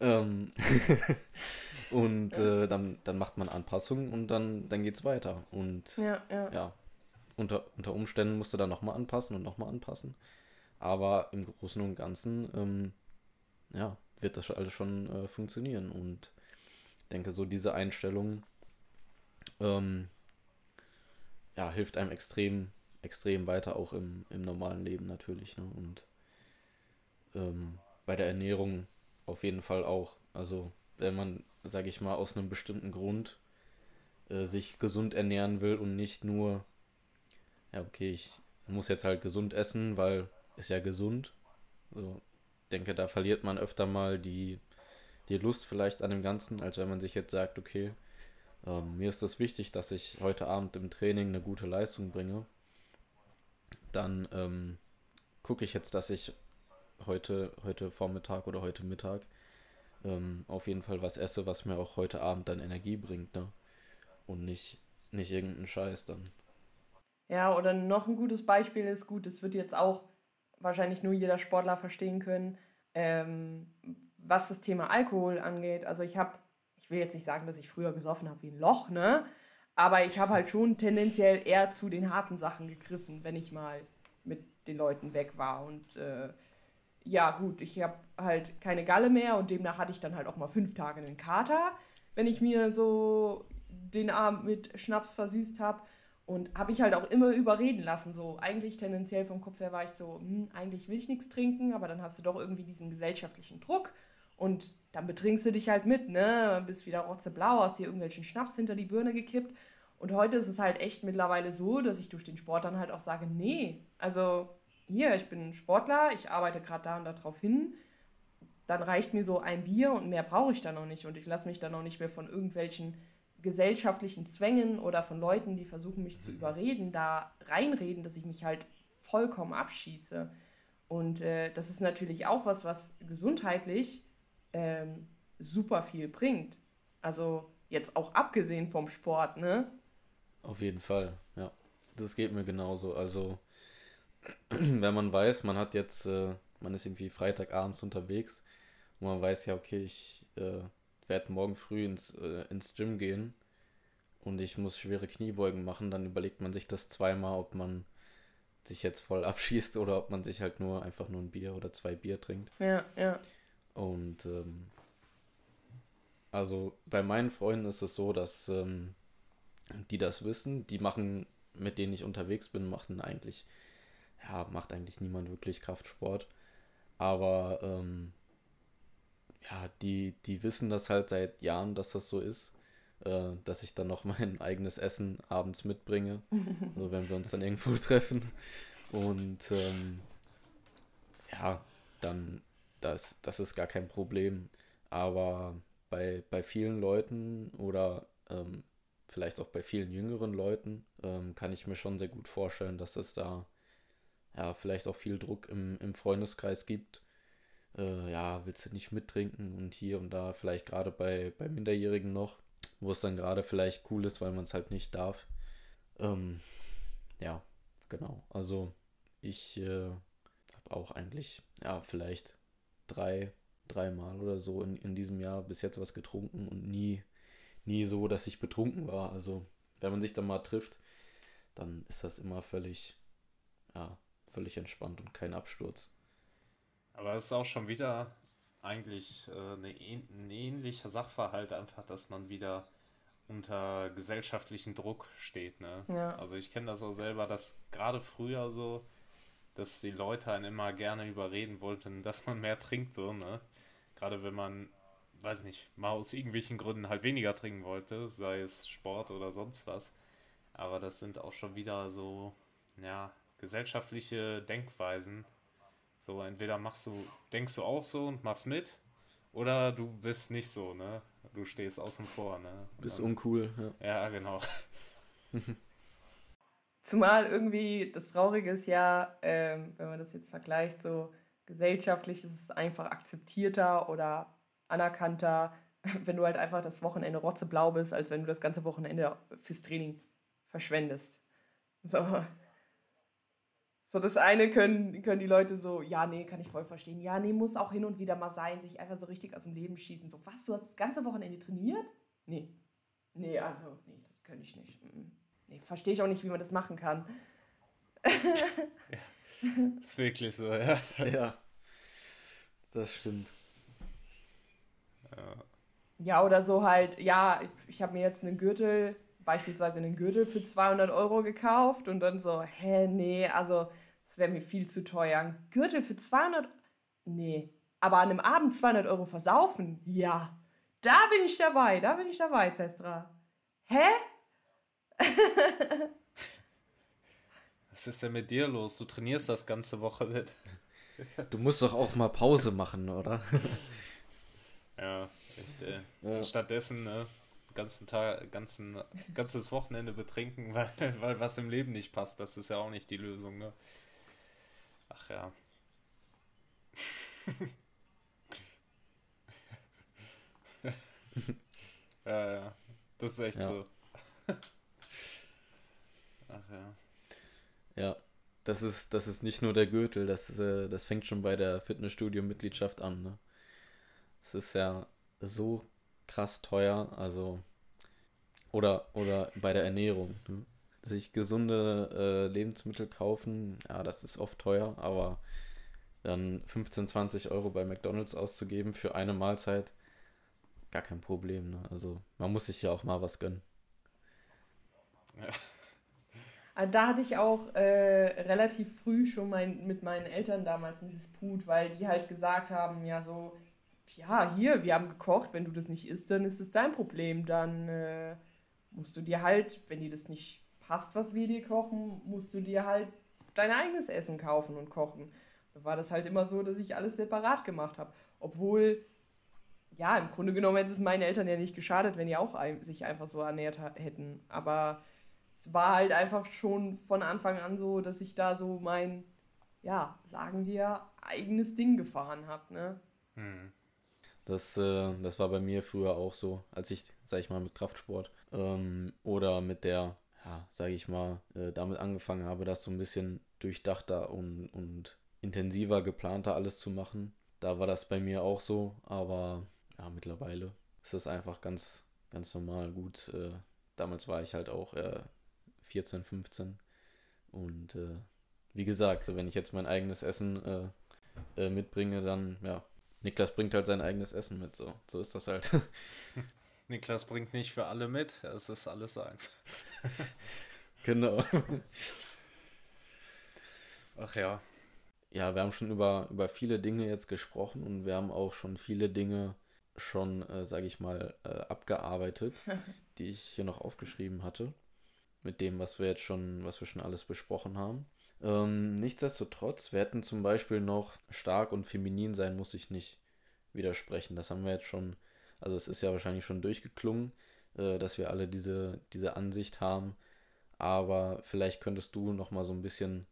Speaker 1: Ähm und äh, dann, dann macht man Anpassungen und dann, dann geht es weiter. Und
Speaker 2: Ja, ja.
Speaker 1: ja, unter, unter Umständen musst du dann nochmal anpassen und nochmal anpassen. Aber im Großen und Ganzen, ähm, ja, wird das alles schon äh, funktionieren. Und ich denke, so diese Einstellung, ähm, ja, hilft einem extrem, extrem weiter, auch im, im normalen Leben natürlich. Ne? Und ähm, bei der Ernährung auf jeden Fall auch. Also, wenn man, sage ich mal, aus einem bestimmten Grund äh, sich gesund ernähren will und nicht nur, ja, okay, ich muss jetzt halt gesund essen, weil ist ja gesund. So, denke, da verliert man öfter mal die, die Lust vielleicht an dem Ganzen, als wenn man sich jetzt sagt, okay, ähm, mir ist das wichtig, dass ich heute Abend im Training eine gute Leistung bringe. Dann ähm, gucke ich jetzt, dass ich heute, heute Vormittag oder heute Mittag ähm, auf jeden Fall was esse, was mir auch heute Abend dann Energie bringt, ne? Und nicht, nicht irgendeinen Scheiß dann.
Speaker 2: Ja, oder noch ein gutes Beispiel ist, gut, es wird jetzt auch wahrscheinlich nur jeder Sportler verstehen können, ähm, was das Thema Alkohol angeht. Also ich habe, ich will jetzt nicht sagen, dass ich früher gesoffen habe wie ein Loch, ne? Aber ich habe halt schon tendenziell eher zu den harten Sachen gegriffen, wenn ich mal mit den Leuten weg war. Und äh, ja, gut, ich habe halt keine Galle mehr und demnach hatte ich dann halt auch mal fünf Tage einen Kater, wenn ich mir so den Abend mit Schnaps versüßt habe. Und habe ich halt auch immer überreden lassen. So, eigentlich tendenziell vom Kopf her war ich so, hm, eigentlich will ich nichts trinken, aber dann hast du doch irgendwie diesen gesellschaftlichen Druck. Und dann betrinkst du dich halt mit, ne? Bist wieder rotzeblau, hast dir irgendwelchen Schnaps hinter die Birne gekippt. Und heute ist es halt echt mittlerweile so, dass ich durch den Sport dann halt auch sage, nee, also hier, ich bin Sportler, ich arbeite gerade da und da drauf hin. Dann reicht mir so ein Bier und mehr brauche ich dann noch nicht. Und ich lasse mich dann auch nicht mehr von irgendwelchen gesellschaftlichen Zwängen oder von Leuten, die versuchen, mich zu mhm. überreden, da reinreden, dass ich mich halt vollkommen abschieße. Und äh, das ist natürlich auch was, was gesundheitlich ähm, super viel bringt. Also jetzt auch abgesehen vom Sport, ne?
Speaker 1: Auf jeden Fall, ja. Das geht mir genauso. Also, wenn man weiß, man hat jetzt, äh, man ist irgendwie Freitagabends unterwegs und man weiß ja, okay, ich äh, werde morgen früh ins, äh, ins Gym gehen und ich muss schwere Kniebeugen machen, dann überlegt man sich das zweimal, ob man sich jetzt voll abschießt oder ob man sich halt nur einfach nur ein Bier oder zwei Bier trinkt.
Speaker 2: Ja, ja.
Speaker 1: Und ähm, also bei meinen Freunden ist es so, dass ähm, die das wissen, die machen, mit denen ich unterwegs bin, machen eigentlich, ja, macht eigentlich niemand wirklich Kraftsport. Aber ähm, ja, die, die wissen das halt seit Jahren, dass das so ist, äh, dass ich dann noch mein eigenes Essen abends mitbringe, so wenn wir uns dann irgendwo treffen. Und ähm, ja, dann, das, das ist gar kein Problem. Aber bei, bei vielen Leuten oder ähm, vielleicht auch bei vielen jüngeren Leuten ähm, kann ich mir schon sehr gut vorstellen, dass es da ja vielleicht auch viel Druck im, im Freundeskreis gibt äh, ja, willst du nicht mittrinken und hier und da, vielleicht gerade bei, bei Minderjährigen noch, wo es dann gerade vielleicht cool ist, weil man es halt nicht darf. Ähm, ja, genau. Also ich äh, habe auch eigentlich, ja, vielleicht drei, dreimal oder so in, in diesem Jahr bis jetzt was getrunken und nie, nie so, dass ich betrunken war. Also wenn man sich dann mal trifft, dann ist das immer völlig, ja, völlig entspannt und kein Absturz.
Speaker 3: Aber es ist auch schon wieder eigentlich äh, eine, ein ähnlicher Sachverhalt, einfach, dass man wieder unter gesellschaftlichen Druck steht. Ne?
Speaker 2: Ja.
Speaker 3: Also ich kenne das auch selber, dass gerade früher so, dass die Leute einen immer gerne überreden wollten, dass man mehr trinkt, so, ne? Gerade wenn man, weiß nicht, mal aus irgendwelchen Gründen halt weniger trinken wollte, sei es Sport oder sonst was. Aber das sind auch schon wieder so, ja, gesellschaftliche Denkweisen, so, entweder machst du, denkst du auch so und machst mit, oder du bist nicht so, ne? Du stehst außen vor, ne?
Speaker 1: Bist dann, uncool,
Speaker 3: ja. Ja, genau.
Speaker 2: Zumal irgendwie das Traurige ist ja, ähm, wenn man das jetzt vergleicht, so gesellschaftlich ist es einfach akzeptierter oder anerkannter, wenn du halt einfach das Wochenende rotzeblau bist, als wenn du das ganze Wochenende fürs Training verschwendest. So. So, das eine können, können die Leute so, ja, nee, kann ich voll verstehen. Ja, nee, muss auch hin und wieder mal sein, sich einfach so richtig aus dem Leben schießen. So, was, du hast das ganze Wochenende trainiert? Nee. Nee, also, nee, das kann ich nicht. Nee, verstehe ich auch nicht, wie man das machen kann.
Speaker 3: ja, ist wirklich so, ja.
Speaker 1: Ja, das stimmt.
Speaker 2: Ja. ja, oder so halt, ja, ich, ich habe mir jetzt einen Gürtel beispielsweise einen Gürtel für 200 Euro gekauft und dann so, hä, nee, also das wäre mir viel zu teuer. Ein Gürtel für 200, nee, aber an einem Abend 200 Euro versaufen, ja, da bin ich dabei, da bin ich dabei, Sestra. Hä?
Speaker 3: Was ist denn mit dir los? Du trainierst das ganze Woche
Speaker 1: Du musst doch auch mal Pause machen, oder?
Speaker 3: ja, echt, ey. Ja. Stattdessen, ne, ganzen Tag, ganzen, ganzes Wochenende betrinken, weil, weil was im Leben nicht passt, das ist ja auch nicht die Lösung, ne? Ach ja. ja, ja. Das ist echt ja. so.
Speaker 1: Ach ja. Ja, das ist, das ist nicht nur der Gürtel, das, äh, das fängt schon bei der Fitnessstudio-Mitgliedschaft an, ne? Es ist ja so krass teuer, also oder oder bei der Ernährung. Ne? Sich gesunde äh, Lebensmittel kaufen, ja, das ist oft teuer, aber dann 15, 20 Euro bei McDonalds auszugeben für eine Mahlzeit, gar kein Problem. Ne? Also man muss sich ja auch mal was gönnen.
Speaker 2: Ja. Ah, da hatte ich auch äh, relativ früh schon mein, mit meinen Eltern damals einen Disput, weil die halt gesagt haben, ja so, ja, hier, wir haben gekocht, wenn du das nicht isst, dann ist es dein Problem. Dann äh, musst du dir halt, wenn dir das nicht passt, was wir dir kochen, musst du dir halt dein eigenes Essen kaufen und kochen. Da war das halt immer so, dass ich alles separat gemacht habe. Obwohl, ja, im Grunde genommen hätte es meinen Eltern ja nicht geschadet, wenn die auch ein, sich einfach so ernährt hätten. Aber es war halt einfach schon von Anfang an so, dass ich da so mein, ja, sagen wir, eigenes Ding gefahren habe, ne? Hm.
Speaker 1: Das, äh, das war bei mir früher auch so, als ich, sag ich mal, mit Kraftsport ähm, oder mit der, ja, sage ich mal, äh, damit angefangen habe, das so ein bisschen durchdachter und, und intensiver, geplanter alles zu machen. Da war das bei mir auch so, aber ja, mittlerweile ist das einfach ganz, ganz normal. Gut, äh, damals war ich halt auch äh, 14, 15 und äh, wie gesagt, so wenn ich jetzt mein eigenes Essen äh, äh, mitbringe, dann ja, Niklas bringt halt sein eigenes Essen mit, so. So ist das halt.
Speaker 3: Niklas bringt nicht für alle mit, es ist alles eins.
Speaker 1: genau.
Speaker 3: Ach ja.
Speaker 1: Ja, wir haben schon über, über viele Dinge jetzt gesprochen und wir haben auch schon viele Dinge schon, äh, sage ich mal, äh, abgearbeitet, die ich hier noch aufgeschrieben hatte. Mit dem, was wir jetzt schon, was wir schon alles besprochen haben. Ähm, nichtsdestotrotz, wir hätten zum Beispiel noch stark und feminin sein muss ich nicht widersprechen. Das haben wir jetzt schon, also es ist ja wahrscheinlich schon durchgeklungen, äh, dass wir alle diese, diese Ansicht haben. Aber vielleicht könntest du noch mal so ein bisschen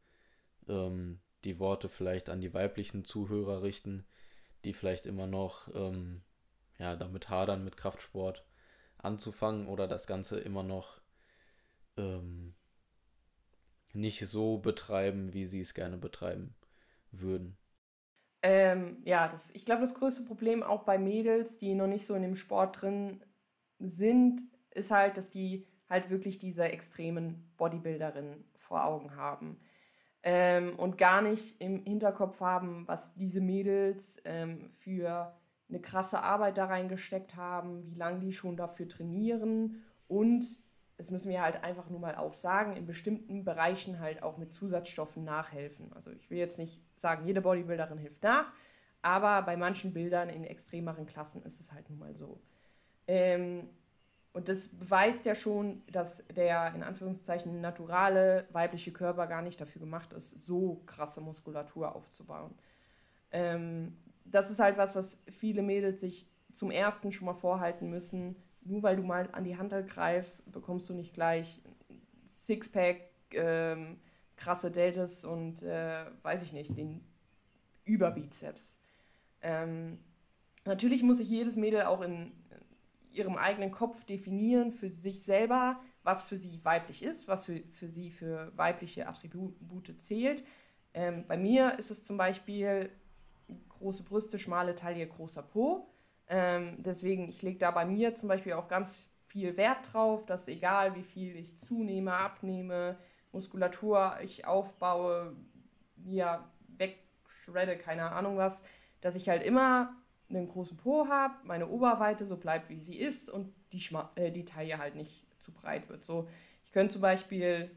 Speaker 1: ähm, die Worte vielleicht an die weiblichen Zuhörer richten, die vielleicht immer noch ähm, ja, damit hadern, mit Kraftsport anzufangen oder das Ganze immer noch ähm, nicht so betreiben, wie sie es gerne betreiben würden.
Speaker 2: Ähm, ja, das, ich glaube, das größte Problem auch bei Mädels, die noch nicht so in dem Sport drin sind, ist halt, dass die halt wirklich diese extremen Bodybuilderinnen vor Augen haben. Ähm, und gar nicht im Hinterkopf haben, was diese Mädels ähm, für eine krasse Arbeit da reingesteckt haben, wie lange die schon dafür trainieren und das müssen wir halt einfach nur mal auch sagen, in bestimmten Bereichen halt auch mit Zusatzstoffen nachhelfen. Also ich will jetzt nicht sagen, jede Bodybuilderin hilft nach, aber bei manchen Bildern in extremeren Klassen ist es halt nun mal so. Ähm, und das beweist ja schon, dass der in Anführungszeichen naturale weibliche Körper gar nicht dafür gemacht ist, so krasse Muskulatur aufzubauen. Ähm, das ist halt was, was viele Mädels sich zum ersten schon mal vorhalten müssen nur weil du mal an die Handel greifst, bekommst du nicht gleich Sixpack, ähm, krasse Deltas und äh, weiß ich nicht, den Überbizeps. Ähm, natürlich muss sich jedes Mädel auch in ihrem eigenen Kopf definieren für sich selber, was für sie weiblich ist, was für, für sie für weibliche Attribute zählt. Ähm, bei mir ist es zum Beispiel große Brüste, schmale Taille, großer Po. Ähm, deswegen, ich lege da bei mir zum Beispiel auch ganz viel Wert drauf, dass egal wie viel ich zunehme, abnehme, Muskulatur ich aufbaue, mir wegschredde, keine Ahnung was, dass ich halt immer einen großen Po habe, meine Oberweite so bleibt, wie sie ist und die, Schma äh, die Taille halt nicht zu breit wird. So, ich könnte zum Beispiel,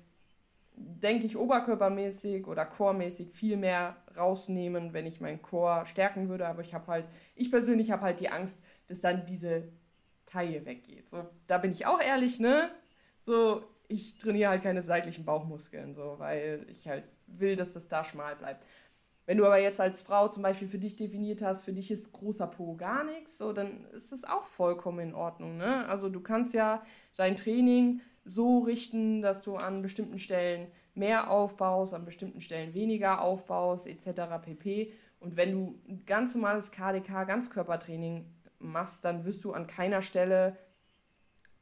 Speaker 2: denke ich, oberkörpermäßig oder chormäßig viel mehr rausnehmen, wenn ich meinen Chor stärken würde, aber ich habe halt, ich persönlich habe halt die Angst, dass dann diese Taille weggeht. So, da bin ich auch ehrlich, ne? So, ich trainiere halt keine seitlichen Bauchmuskeln, so, weil ich halt will, dass das da schmal bleibt. Wenn du aber jetzt als Frau zum Beispiel für dich definiert hast, für dich ist großer Po gar nichts, so, dann ist das auch vollkommen in Ordnung. Ne? Also du kannst ja dein Training so richten, dass du an bestimmten Stellen mehr aufbaust, an bestimmten Stellen weniger aufbaust, etc. pp. Und wenn du ein ganz normales KDK, Ganzkörpertraining machst, dann wirst du an keiner Stelle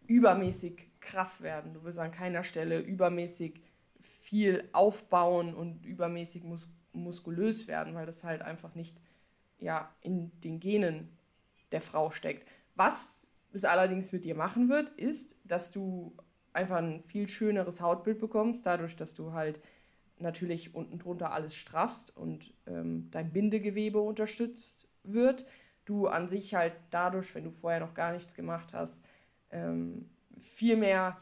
Speaker 2: übermäßig krass werden. Du wirst an keiner Stelle übermäßig viel aufbauen und übermäßig mus muskulös werden, weil das halt einfach nicht ja, in den Genen der Frau steckt. Was es allerdings mit dir machen wird, ist, dass du einfach ein viel schöneres Hautbild bekommst, dadurch, dass du halt natürlich unten drunter alles straffst und ähm, dein Bindegewebe unterstützt wird. Du an sich halt dadurch, wenn du vorher noch gar nichts gemacht hast, ähm, viel mehr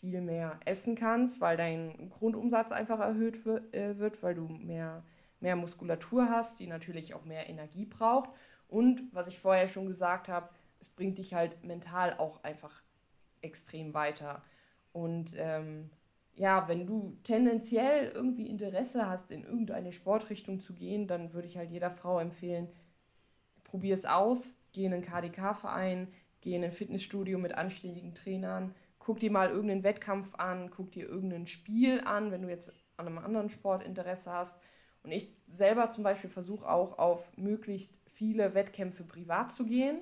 Speaker 2: viel mehr essen kannst, weil dein Grundumsatz einfach erhöht äh, wird, weil du mehr, mehr Muskulatur hast, die natürlich auch mehr Energie braucht. Und was ich vorher schon gesagt habe, es bringt dich halt mental auch einfach extrem weiter. Und ähm, ja, wenn du tendenziell irgendwie Interesse hast, in irgendeine Sportrichtung zu gehen, dann würde ich halt jeder Frau empfehlen, probier es aus, geh in einen KDK-Verein, geh in ein Fitnessstudio mit anständigen Trainern, guck dir mal irgendeinen Wettkampf an, guck dir irgendein Spiel an, wenn du jetzt an einem anderen Sport Interesse hast. Und ich selber zum Beispiel versuche auch auf möglichst viele Wettkämpfe privat zu gehen.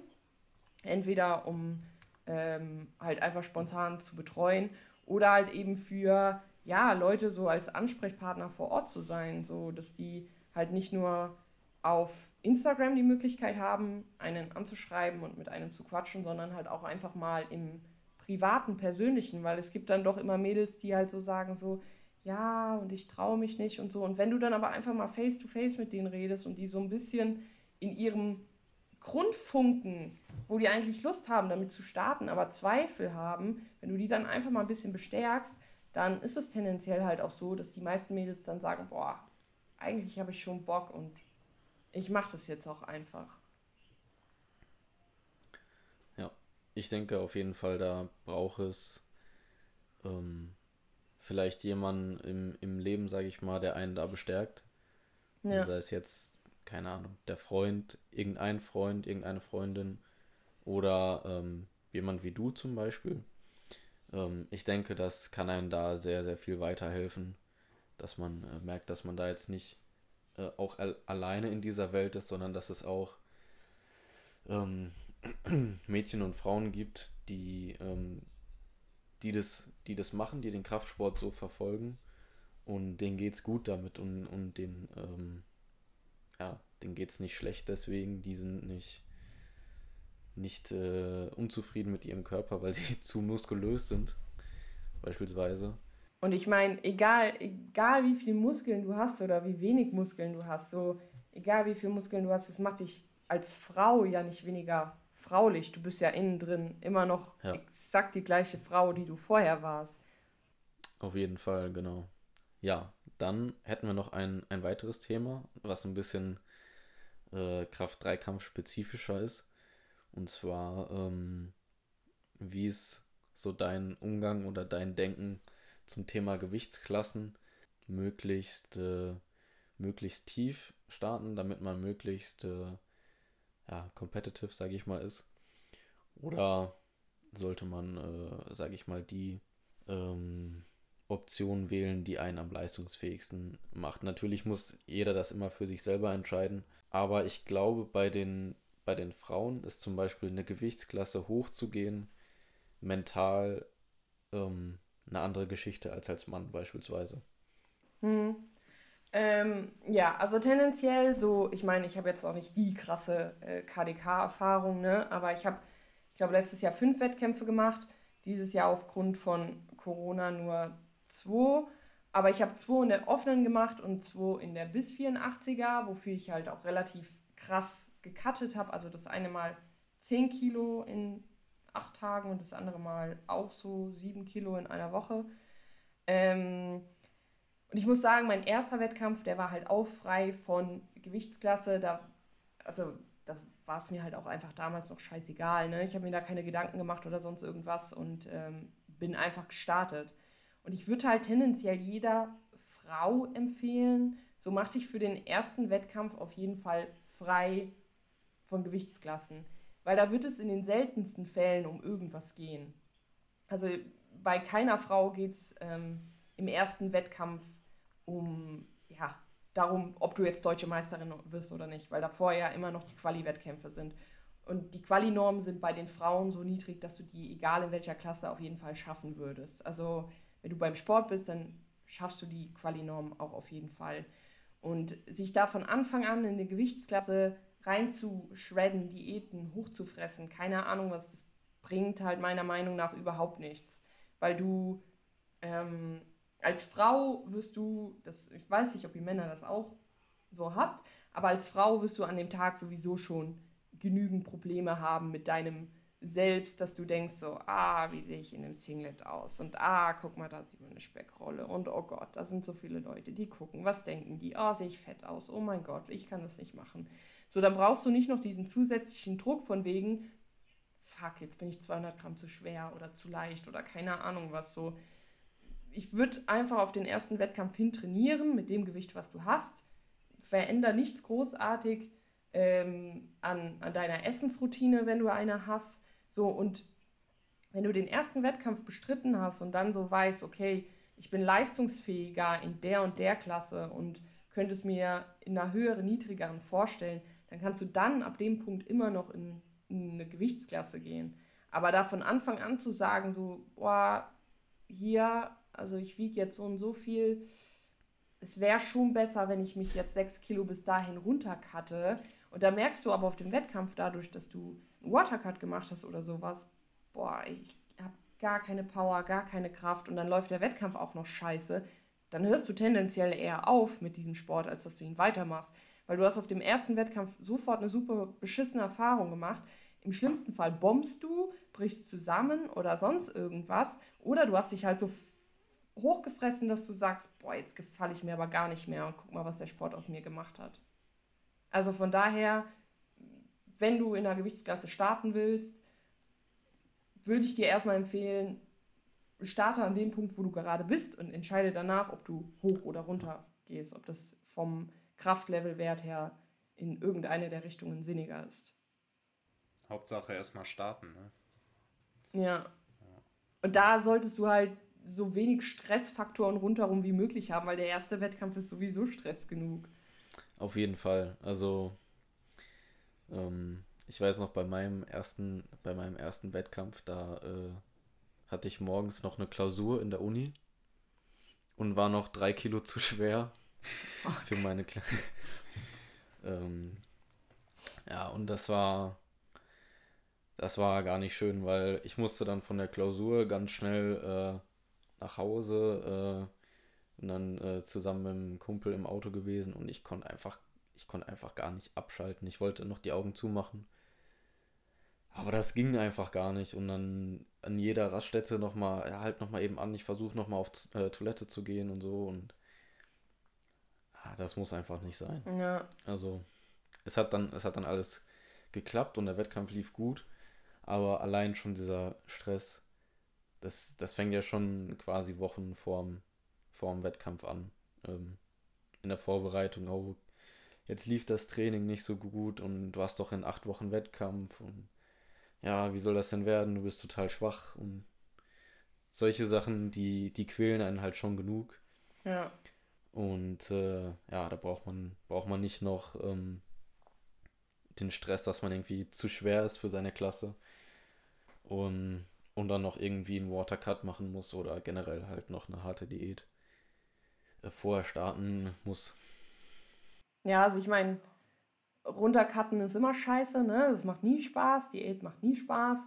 Speaker 2: Entweder um ähm, halt einfach spontan zu betreuen oder halt eben für ja, Leute so als Ansprechpartner vor Ort zu sein, so dass die halt nicht nur auf Instagram die Möglichkeit haben, einen anzuschreiben und mit einem zu quatschen, sondern halt auch einfach mal im privaten, persönlichen, weil es gibt dann doch immer Mädels, die halt so sagen so, ja, und ich traue mich nicht und so. Und wenn du dann aber einfach mal face to face mit denen redest und die so ein bisschen in ihrem Grundfunken, wo die eigentlich Lust haben, damit zu starten, aber Zweifel haben, wenn du die dann einfach mal ein bisschen bestärkst, dann ist es tendenziell halt auch so, dass die meisten Mädels dann sagen, boah, eigentlich habe ich schon Bock und ich mache das jetzt auch einfach.
Speaker 1: Ja, ich denke auf jeden Fall, da braucht es ähm, vielleicht jemanden im, im Leben, sage ich mal, der einen da bestärkt. Ja. Sei es jetzt, keine Ahnung, der Freund, irgendein Freund, irgendeine Freundin oder ähm, jemand wie du zum Beispiel. Ähm, ich denke, das kann einem da sehr, sehr viel weiterhelfen, dass man äh, merkt, dass man da jetzt nicht äh, auch alleine in dieser Welt ist, sondern dass es auch ähm, Mädchen und Frauen gibt, die, ähm, die, das, die das machen, die den Kraftsport so verfolgen und denen geht es gut damit und, und den, ähm, ja, denen geht es nicht schlecht deswegen, die sind nicht, nicht äh, unzufrieden mit ihrem Körper, weil sie zu muskulös sind, beispielsweise.
Speaker 2: Und ich meine, egal, egal wie viel Muskeln du hast oder wie wenig Muskeln du hast, so egal wie viel Muskeln du hast, das macht dich als Frau ja nicht weniger fraulich. Du bist ja innen drin immer noch ja. exakt die gleiche Frau, die du vorher warst.
Speaker 1: Auf jeden Fall, genau. Ja, dann hätten wir noch ein, ein weiteres Thema, was ein bisschen äh, Kraft-3-Kampf spezifischer ist. Und zwar, ähm, wie ist so dein Umgang oder dein Denken zum Thema Gewichtsklassen möglichst, äh, möglichst tief starten, damit man möglichst äh, ja, competitive, sage ich mal, ist. Oder sollte man, äh, sage ich mal, die ähm, Option wählen, die einen am leistungsfähigsten macht. Natürlich muss jeder das immer für sich selber entscheiden, aber ich glaube, bei den bei den Frauen ist zum Beispiel eine Gewichtsklasse hochzugehen, mental ähm, eine andere Geschichte als als Mann beispielsweise.
Speaker 2: Hm. Ähm, ja, also tendenziell so, ich meine, ich habe jetzt auch nicht die krasse äh, KDK-Erfahrung, ne? aber ich habe, ich glaube, letztes Jahr fünf Wettkämpfe gemacht, dieses Jahr aufgrund von Corona nur zwei. Aber ich habe zwei in der offenen gemacht und zwei in der bis 84er, wofür ich halt auch relativ krass gecuttet habe. Also das eine Mal 10 Kilo in acht Tagen und das andere Mal auch so 7 Kilo in einer Woche. Ähm, und ich muss sagen, mein erster Wettkampf, der war halt auch frei von Gewichtsklasse. Da, also das war es mir halt auch einfach damals noch scheißegal. Ne? Ich habe mir da keine Gedanken gemacht oder sonst irgendwas und ähm, bin einfach gestartet. Und ich würde halt tendenziell jeder Frau empfehlen, so mach dich für den ersten Wettkampf auf jeden Fall frei von Gewichtsklassen. Weil da wird es in den seltensten Fällen um irgendwas gehen. Also bei keiner Frau geht es ähm, im ersten Wettkampf um, ja, darum, ob du jetzt deutsche Meisterin wirst oder nicht, weil davor ja immer noch die Quali-Wettkämpfe sind. Und die Quali-Normen sind bei den Frauen so niedrig, dass du die, egal in welcher Klasse, auf jeden Fall schaffen würdest. Also wenn du beim Sport bist, dann schaffst du die Quali-Norm auch auf jeden Fall. Und sich da von Anfang an in eine Gewichtsklasse reinzuschredden, Diäten hochzufressen, keine Ahnung, was das bringt, halt meiner Meinung nach überhaupt nichts. Weil du ähm, als Frau wirst du, das, ich weiß nicht, ob ihr Männer das auch so habt, aber als Frau wirst du an dem Tag sowieso schon genügend Probleme haben mit deinem selbst, dass du denkst so, ah, wie sehe ich in dem Singlet aus? Und ah, guck mal, da sieht man eine Speckrolle. Und oh Gott, da sind so viele Leute, die gucken. Was denken die? Oh, sehe ich fett aus? Oh mein Gott, ich kann das nicht machen. So, dann brauchst du nicht noch diesen zusätzlichen Druck von wegen, fuck, jetzt bin ich 200 Gramm zu schwer oder zu leicht oder keine Ahnung was so. Ich würde einfach auf den ersten Wettkampf hin trainieren mit dem Gewicht, was du hast. Veränder nichts großartig ähm, an, an deiner Essensroutine, wenn du eine hast so, und wenn du den ersten Wettkampf bestritten hast und dann so weißt, okay, ich bin leistungsfähiger in der und der Klasse und könnte es mir in einer höheren, niedrigeren vorstellen, dann kannst du dann ab dem Punkt immer noch in, in eine Gewichtsklasse gehen. Aber da von Anfang an zu sagen, so, boah, hier, also ich wiege jetzt so und so viel, es wäre schon besser, wenn ich mich jetzt sechs Kilo bis dahin runterkatte. Und da merkst du aber auf dem Wettkampf dadurch, dass du Watercut gemacht hast oder sowas, boah, ich habe gar keine Power, gar keine Kraft und dann läuft der Wettkampf auch noch scheiße, dann hörst du tendenziell eher auf mit diesem Sport, als dass du ihn weitermachst. Weil du hast auf dem ersten Wettkampf sofort eine super beschissene Erfahrung gemacht. Im schlimmsten Fall bombst du, brichst zusammen oder sonst irgendwas. Oder du hast dich halt so hochgefressen, dass du sagst, boah, jetzt gefalle ich mir aber gar nicht mehr und guck mal, was der Sport aus mir gemacht hat. Also von daher wenn du in einer Gewichtsklasse starten willst, würde ich dir erstmal empfehlen, starte an dem Punkt, wo du gerade bist und entscheide danach, ob du hoch oder runter gehst, ob das vom Kraftlevelwert her in irgendeine der Richtungen sinniger ist.
Speaker 3: Hauptsache erstmal starten, ne?
Speaker 2: Ja. Und da solltest du halt so wenig Stressfaktoren rundherum wie möglich haben, weil der erste Wettkampf ist sowieso Stress genug.
Speaker 1: Auf jeden Fall. Also ähm, ich weiß noch, bei meinem ersten, bei meinem ersten Wettkampf, da äh, hatte ich morgens noch eine Klausur in der Uni und war noch drei Kilo zu schwer Fuck. für meine kleine. ähm, ja, und das war, das war gar nicht schön, weil ich musste dann von der Klausur ganz schnell äh, nach Hause äh, und dann äh, zusammen mit einem Kumpel im Auto gewesen und ich konnte einfach ich konnte einfach gar nicht abschalten. Ich wollte noch die Augen zumachen. Aber das ging einfach gar nicht. Und dann an jeder Raststätte nochmal, ja, halt nochmal eben an. Ich versuche nochmal auf äh, Toilette zu gehen und so. Und ah, das muss einfach nicht sein.
Speaker 2: Ja.
Speaker 1: Also, es hat dann, es hat dann alles geklappt und der Wettkampf lief gut. Aber allein schon dieser Stress, das, das fängt ja schon quasi Wochen vorm, vorm Wettkampf an. Ähm, in der Vorbereitung, oh, jetzt lief das Training nicht so gut und du hast doch in acht Wochen Wettkampf und ja, wie soll das denn werden? Du bist total schwach und solche Sachen, die, die quälen einen halt schon genug.
Speaker 2: Ja.
Speaker 1: Und äh, ja, da braucht man, braucht man nicht noch ähm, den Stress, dass man irgendwie zu schwer ist für seine Klasse und, und dann noch irgendwie einen Watercut machen muss oder generell halt noch eine harte Diät äh, vorher starten muss.
Speaker 2: Ja, also ich meine, runtercutten ist immer scheiße, ne? Das macht nie Spaß, Diät macht nie Spaß.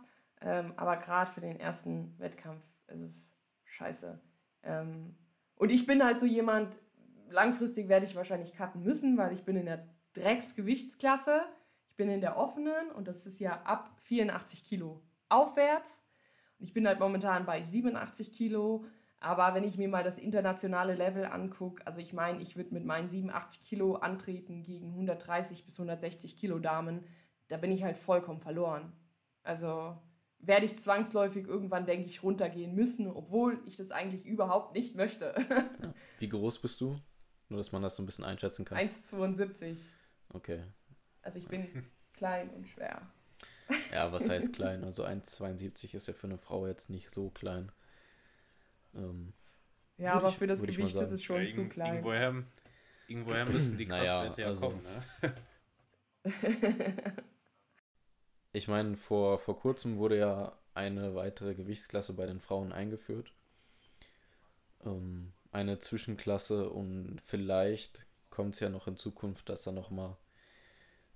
Speaker 2: Ähm, aber gerade für den ersten Wettkampf ist es scheiße. Ähm, und ich bin halt so jemand, langfristig werde ich wahrscheinlich cutten müssen, weil ich bin in der Drecksgewichtsklasse. Ich bin in der offenen und das ist ja ab 84 Kilo aufwärts. Und ich bin halt momentan bei 87 Kilo. Aber wenn ich mir mal das internationale Level angucke, also ich meine, ich würde mit meinen 87 Kilo antreten gegen 130 bis 160 Kilo Damen, da bin ich halt vollkommen verloren. Also werde ich zwangsläufig irgendwann, denke ich, runtergehen müssen, obwohl ich das eigentlich überhaupt nicht möchte.
Speaker 1: Wie groß bist du? Nur, dass man das so ein bisschen einschätzen kann.
Speaker 2: 1,72.
Speaker 1: Okay.
Speaker 2: Also ich bin klein und schwer.
Speaker 1: Ja, was heißt klein? Also 1,72 ist ja für eine Frau jetzt nicht so klein.
Speaker 2: Ähm, ja, aber ich, für das Gewicht ist es schon ja, zu klein.
Speaker 3: Irgendwoher, irgendwoher müssen die Kraftwerte naja, ja also, kommen,
Speaker 1: ne? ich meine, vor, vor kurzem wurde ja eine weitere Gewichtsklasse bei den Frauen eingeführt. Ähm, eine Zwischenklasse und vielleicht kommt es ja noch in Zukunft, dass da nochmal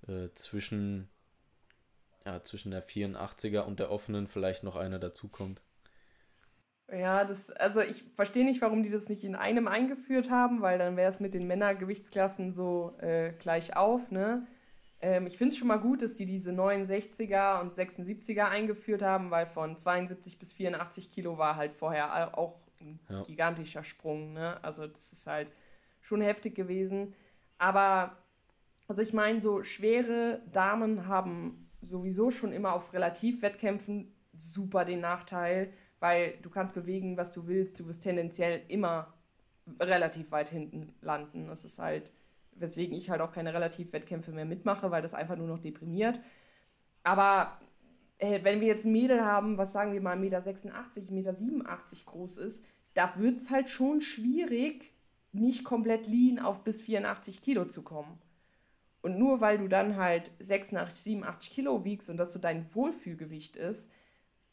Speaker 1: äh, zwischen, ja, zwischen der 84er und der offenen vielleicht noch eine dazukommt.
Speaker 2: Ja, das, also ich verstehe nicht, warum die das nicht in einem eingeführt haben, weil dann wäre es mit den Männergewichtsklassen so äh, gleich auf, ne? Ähm, ich finde es schon mal gut, dass die diese 69er und 76er eingeführt haben, weil von 72 bis 84 Kilo war halt vorher auch ein ja. gigantischer Sprung, ne? Also das ist halt schon heftig gewesen. Aber, also ich meine, so schwere Damen haben sowieso schon immer auf Relativwettkämpfen super den Nachteil, weil du kannst bewegen, was du willst, du wirst tendenziell immer relativ weit hinten landen. Das ist halt, weswegen ich halt auch keine Relativwettkämpfe mehr mitmache, weil das einfach nur noch deprimiert. Aber äh, wenn wir jetzt ein Mädel haben, was sagen wir mal 1,86 Meter, 1,87 Meter groß ist, da wird es halt schon schwierig, nicht komplett lean auf bis 84 Kilo zu kommen. Und nur weil du dann halt 86, 87 Kilo wiegst und das so dein Wohlfühlgewicht ist,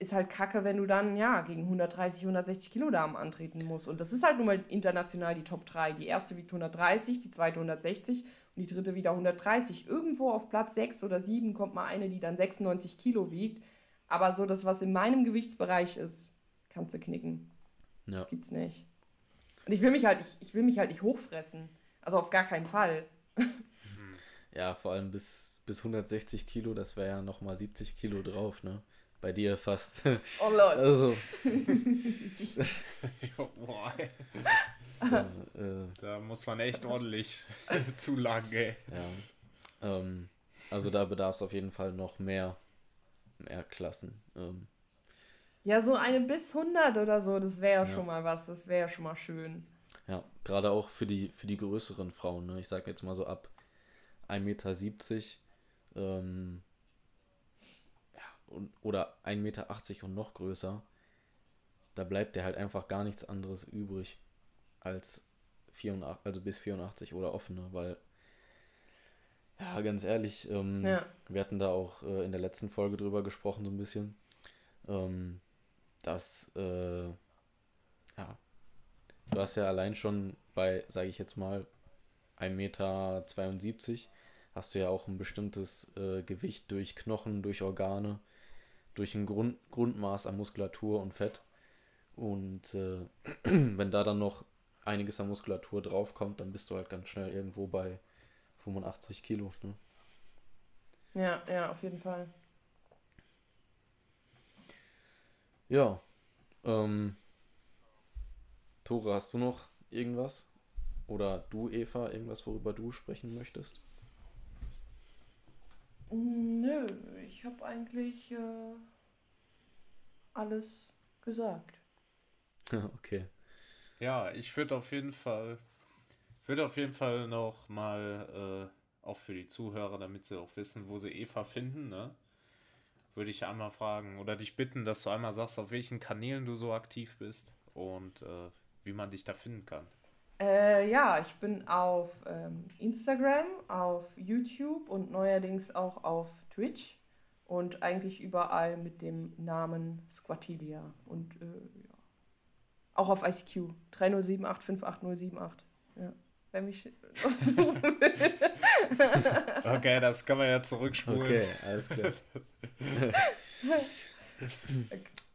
Speaker 2: ist halt kacke, wenn du dann ja gegen 130, 160 Kilo Damen antreten musst. Und das ist halt nun mal international die Top 3. Die erste wiegt 130, die zweite 160 und die dritte wieder 130. Irgendwo auf Platz 6 oder 7 kommt mal eine, die dann 96 Kilo wiegt. Aber so das, was in meinem Gewichtsbereich ist, kannst du knicken. Ja. Das gibt's nicht. Und ich will mich halt, ich, ich will mich halt nicht hochfressen. Also auf gar keinen Fall.
Speaker 1: Ja, vor allem bis, bis 160 Kilo, das wäre ja nochmal 70 Kilo drauf, ne? Bei dir fast.
Speaker 2: Oh, los.
Speaker 1: Also.
Speaker 3: Boah. Da, äh, da muss man echt ordentlich zulangen, ey.
Speaker 1: Ja. Ähm, also da bedarf es auf jeden Fall noch mehr, mehr Klassen. Ähm,
Speaker 2: ja, so eine bis 100 oder so, das wäre ja, ja schon mal was, das wäre ja schon mal schön.
Speaker 1: Ja, gerade auch für die, für die größeren Frauen, ne? ich sage jetzt mal so ab 1,70 Meter, ähm, und, oder 1,80 Meter und noch größer, da bleibt dir halt einfach gar nichts anderes übrig als 84, also bis 84 oder offene, weil ja, ganz ehrlich, ähm, ja. wir hatten da auch äh, in der letzten Folge drüber gesprochen, so ein bisschen, ähm, dass, äh, ja, du hast ja allein schon bei, sage ich jetzt mal, 1,72 Meter, hast du ja auch ein bestimmtes äh, Gewicht durch Knochen, durch Organe durch ein Grund, Grundmaß an Muskulatur und Fett. Und äh, wenn da dann noch einiges an Muskulatur draufkommt, dann bist du halt ganz schnell irgendwo bei 85 Kilo. Ne?
Speaker 2: Ja, ja, auf jeden Fall.
Speaker 1: Ja. Ähm, Tore, hast du noch irgendwas? Oder du, Eva, irgendwas, worüber du sprechen möchtest?
Speaker 2: Nö, ich habe eigentlich äh, alles gesagt.
Speaker 1: okay.
Speaker 3: Ja, ich würde auf jeden Fall, würde auf jeden Fall noch mal äh, auch für die Zuhörer, damit sie auch wissen, wo sie Eva finden, ne? Würde ich einmal fragen oder dich bitten, dass du einmal sagst, auf welchen Kanälen du so aktiv bist und äh, wie man dich da finden kann.
Speaker 2: Äh, ja, ich bin auf ähm, Instagram, auf YouTube und neuerdings auch auf Twitch und eigentlich überall mit dem Namen Squatilia und äh, ja. auch auf ICQ 3078588078. Ja, wenn mich
Speaker 3: Okay, das kann man ja zurückspulen.
Speaker 1: Okay, alles klar.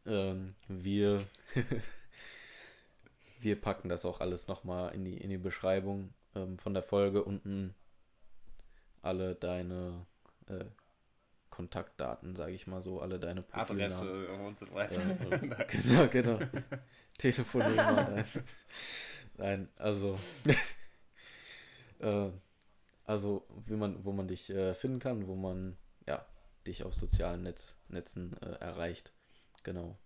Speaker 1: ähm, wir, wir packen das auch alles nochmal in die, in die Beschreibung ähm, von der Folge. Unten alle deine äh, Kontaktdaten, sage ich mal so, alle deine
Speaker 3: Adresse und so weiter.
Speaker 1: Ja, genau, genau. Telefonnummer. Nein. nein, also äh, also wie man, wo man dich äh, finden kann, wo man ja dich auf sozialen Netz, Netzen äh, erreicht. Genau.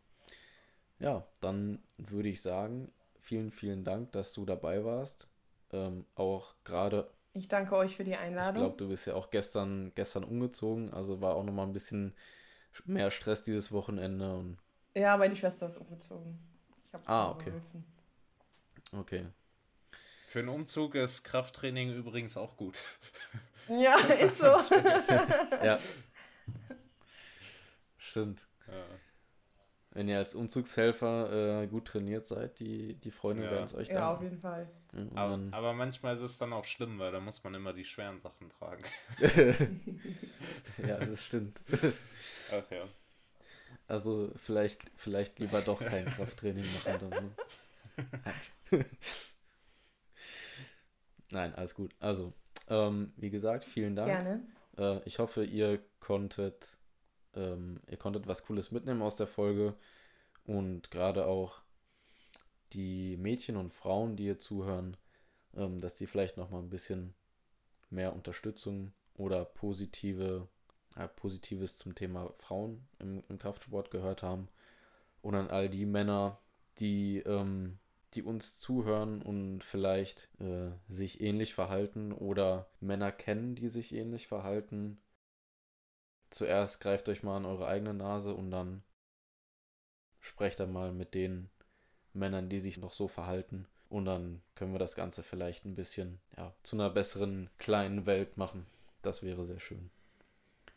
Speaker 1: Ja, dann würde ich sagen, vielen, vielen Dank, dass du dabei warst. Ähm, auch gerade.
Speaker 2: Ich danke euch für die Einladung.
Speaker 1: Ich glaube, du bist ja auch gestern, gestern umgezogen, also war auch nochmal ein bisschen mehr Stress dieses Wochenende. Und
Speaker 2: ja, meine Schwester ist umgezogen.
Speaker 1: Ich habe ah, okay. geholfen. Okay.
Speaker 3: Für einen Umzug ist Krafttraining übrigens auch gut.
Speaker 2: Ja, ist so.
Speaker 1: ja. Stimmt. Ja. Wenn ihr als Umzugshelfer äh, gut trainiert seid, die, die Freunde ja. werden es euch
Speaker 2: danken. Ja, auf jeden Fall.
Speaker 3: Aber, aber, manchmal ist es dann auch schlimm, weil da muss man immer die schweren Sachen tragen.
Speaker 1: ja, das stimmt.
Speaker 3: Ach ja.
Speaker 1: Also vielleicht, vielleicht lieber doch kein Krafttraining machen dann. Ne? Nein, alles gut. Also, ähm, wie gesagt, vielen Dank.
Speaker 2: Gerne.
Speaker 1: Äh, ich hoffe, ihr konntet, ähm, ihr konntet was Cooles mitnehmen aus der Folge und gerade auch die Mädchen und Frauen, die ihr zuhören, ähm, dass die vielleicht noch mal ein bisschen mehr Unterstützung oder positive, äh, Positives zum Thema Frauen im, im Kraftsport gehört haben. Und an all die Männer, die ähm, die uns zuhören und vielleicht äh, sich ähnlich verhalten oder Männer kennen, die sich ähnlich verhalten. Zuerst greift euch mal an eure eigene Nase und dann sprecht dann mal mit den Männern, die sich noch so verhalten. Und dann können wir das Ganze vielleicht ein bisschen ja, zu einer besseren kleinen Welt machen. Das wäre sehr schön.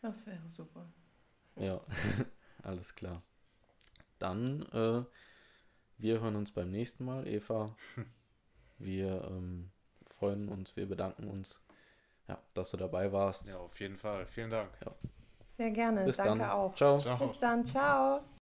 Speaker 2: Das wäre super.
Speaker 1: Ja, alles klar. Dann äh, wir hören uns beim nächsten Mal, Eva. Wir ähm, freuen uns, wir bedanken uns, ja, dass du dabei warst.
Speaker 3: Ja, auf jeden Fall. Vielen Dank. Ja.
Speaker 2: Sehr gerne.
Speaker 1: Bis
Speaker 2: Danke
Speaker 1: dann.
Speaker 2: auch.
Speaker 1: Ciao.
Speaker 2: ciao. Bis dann. Ciao.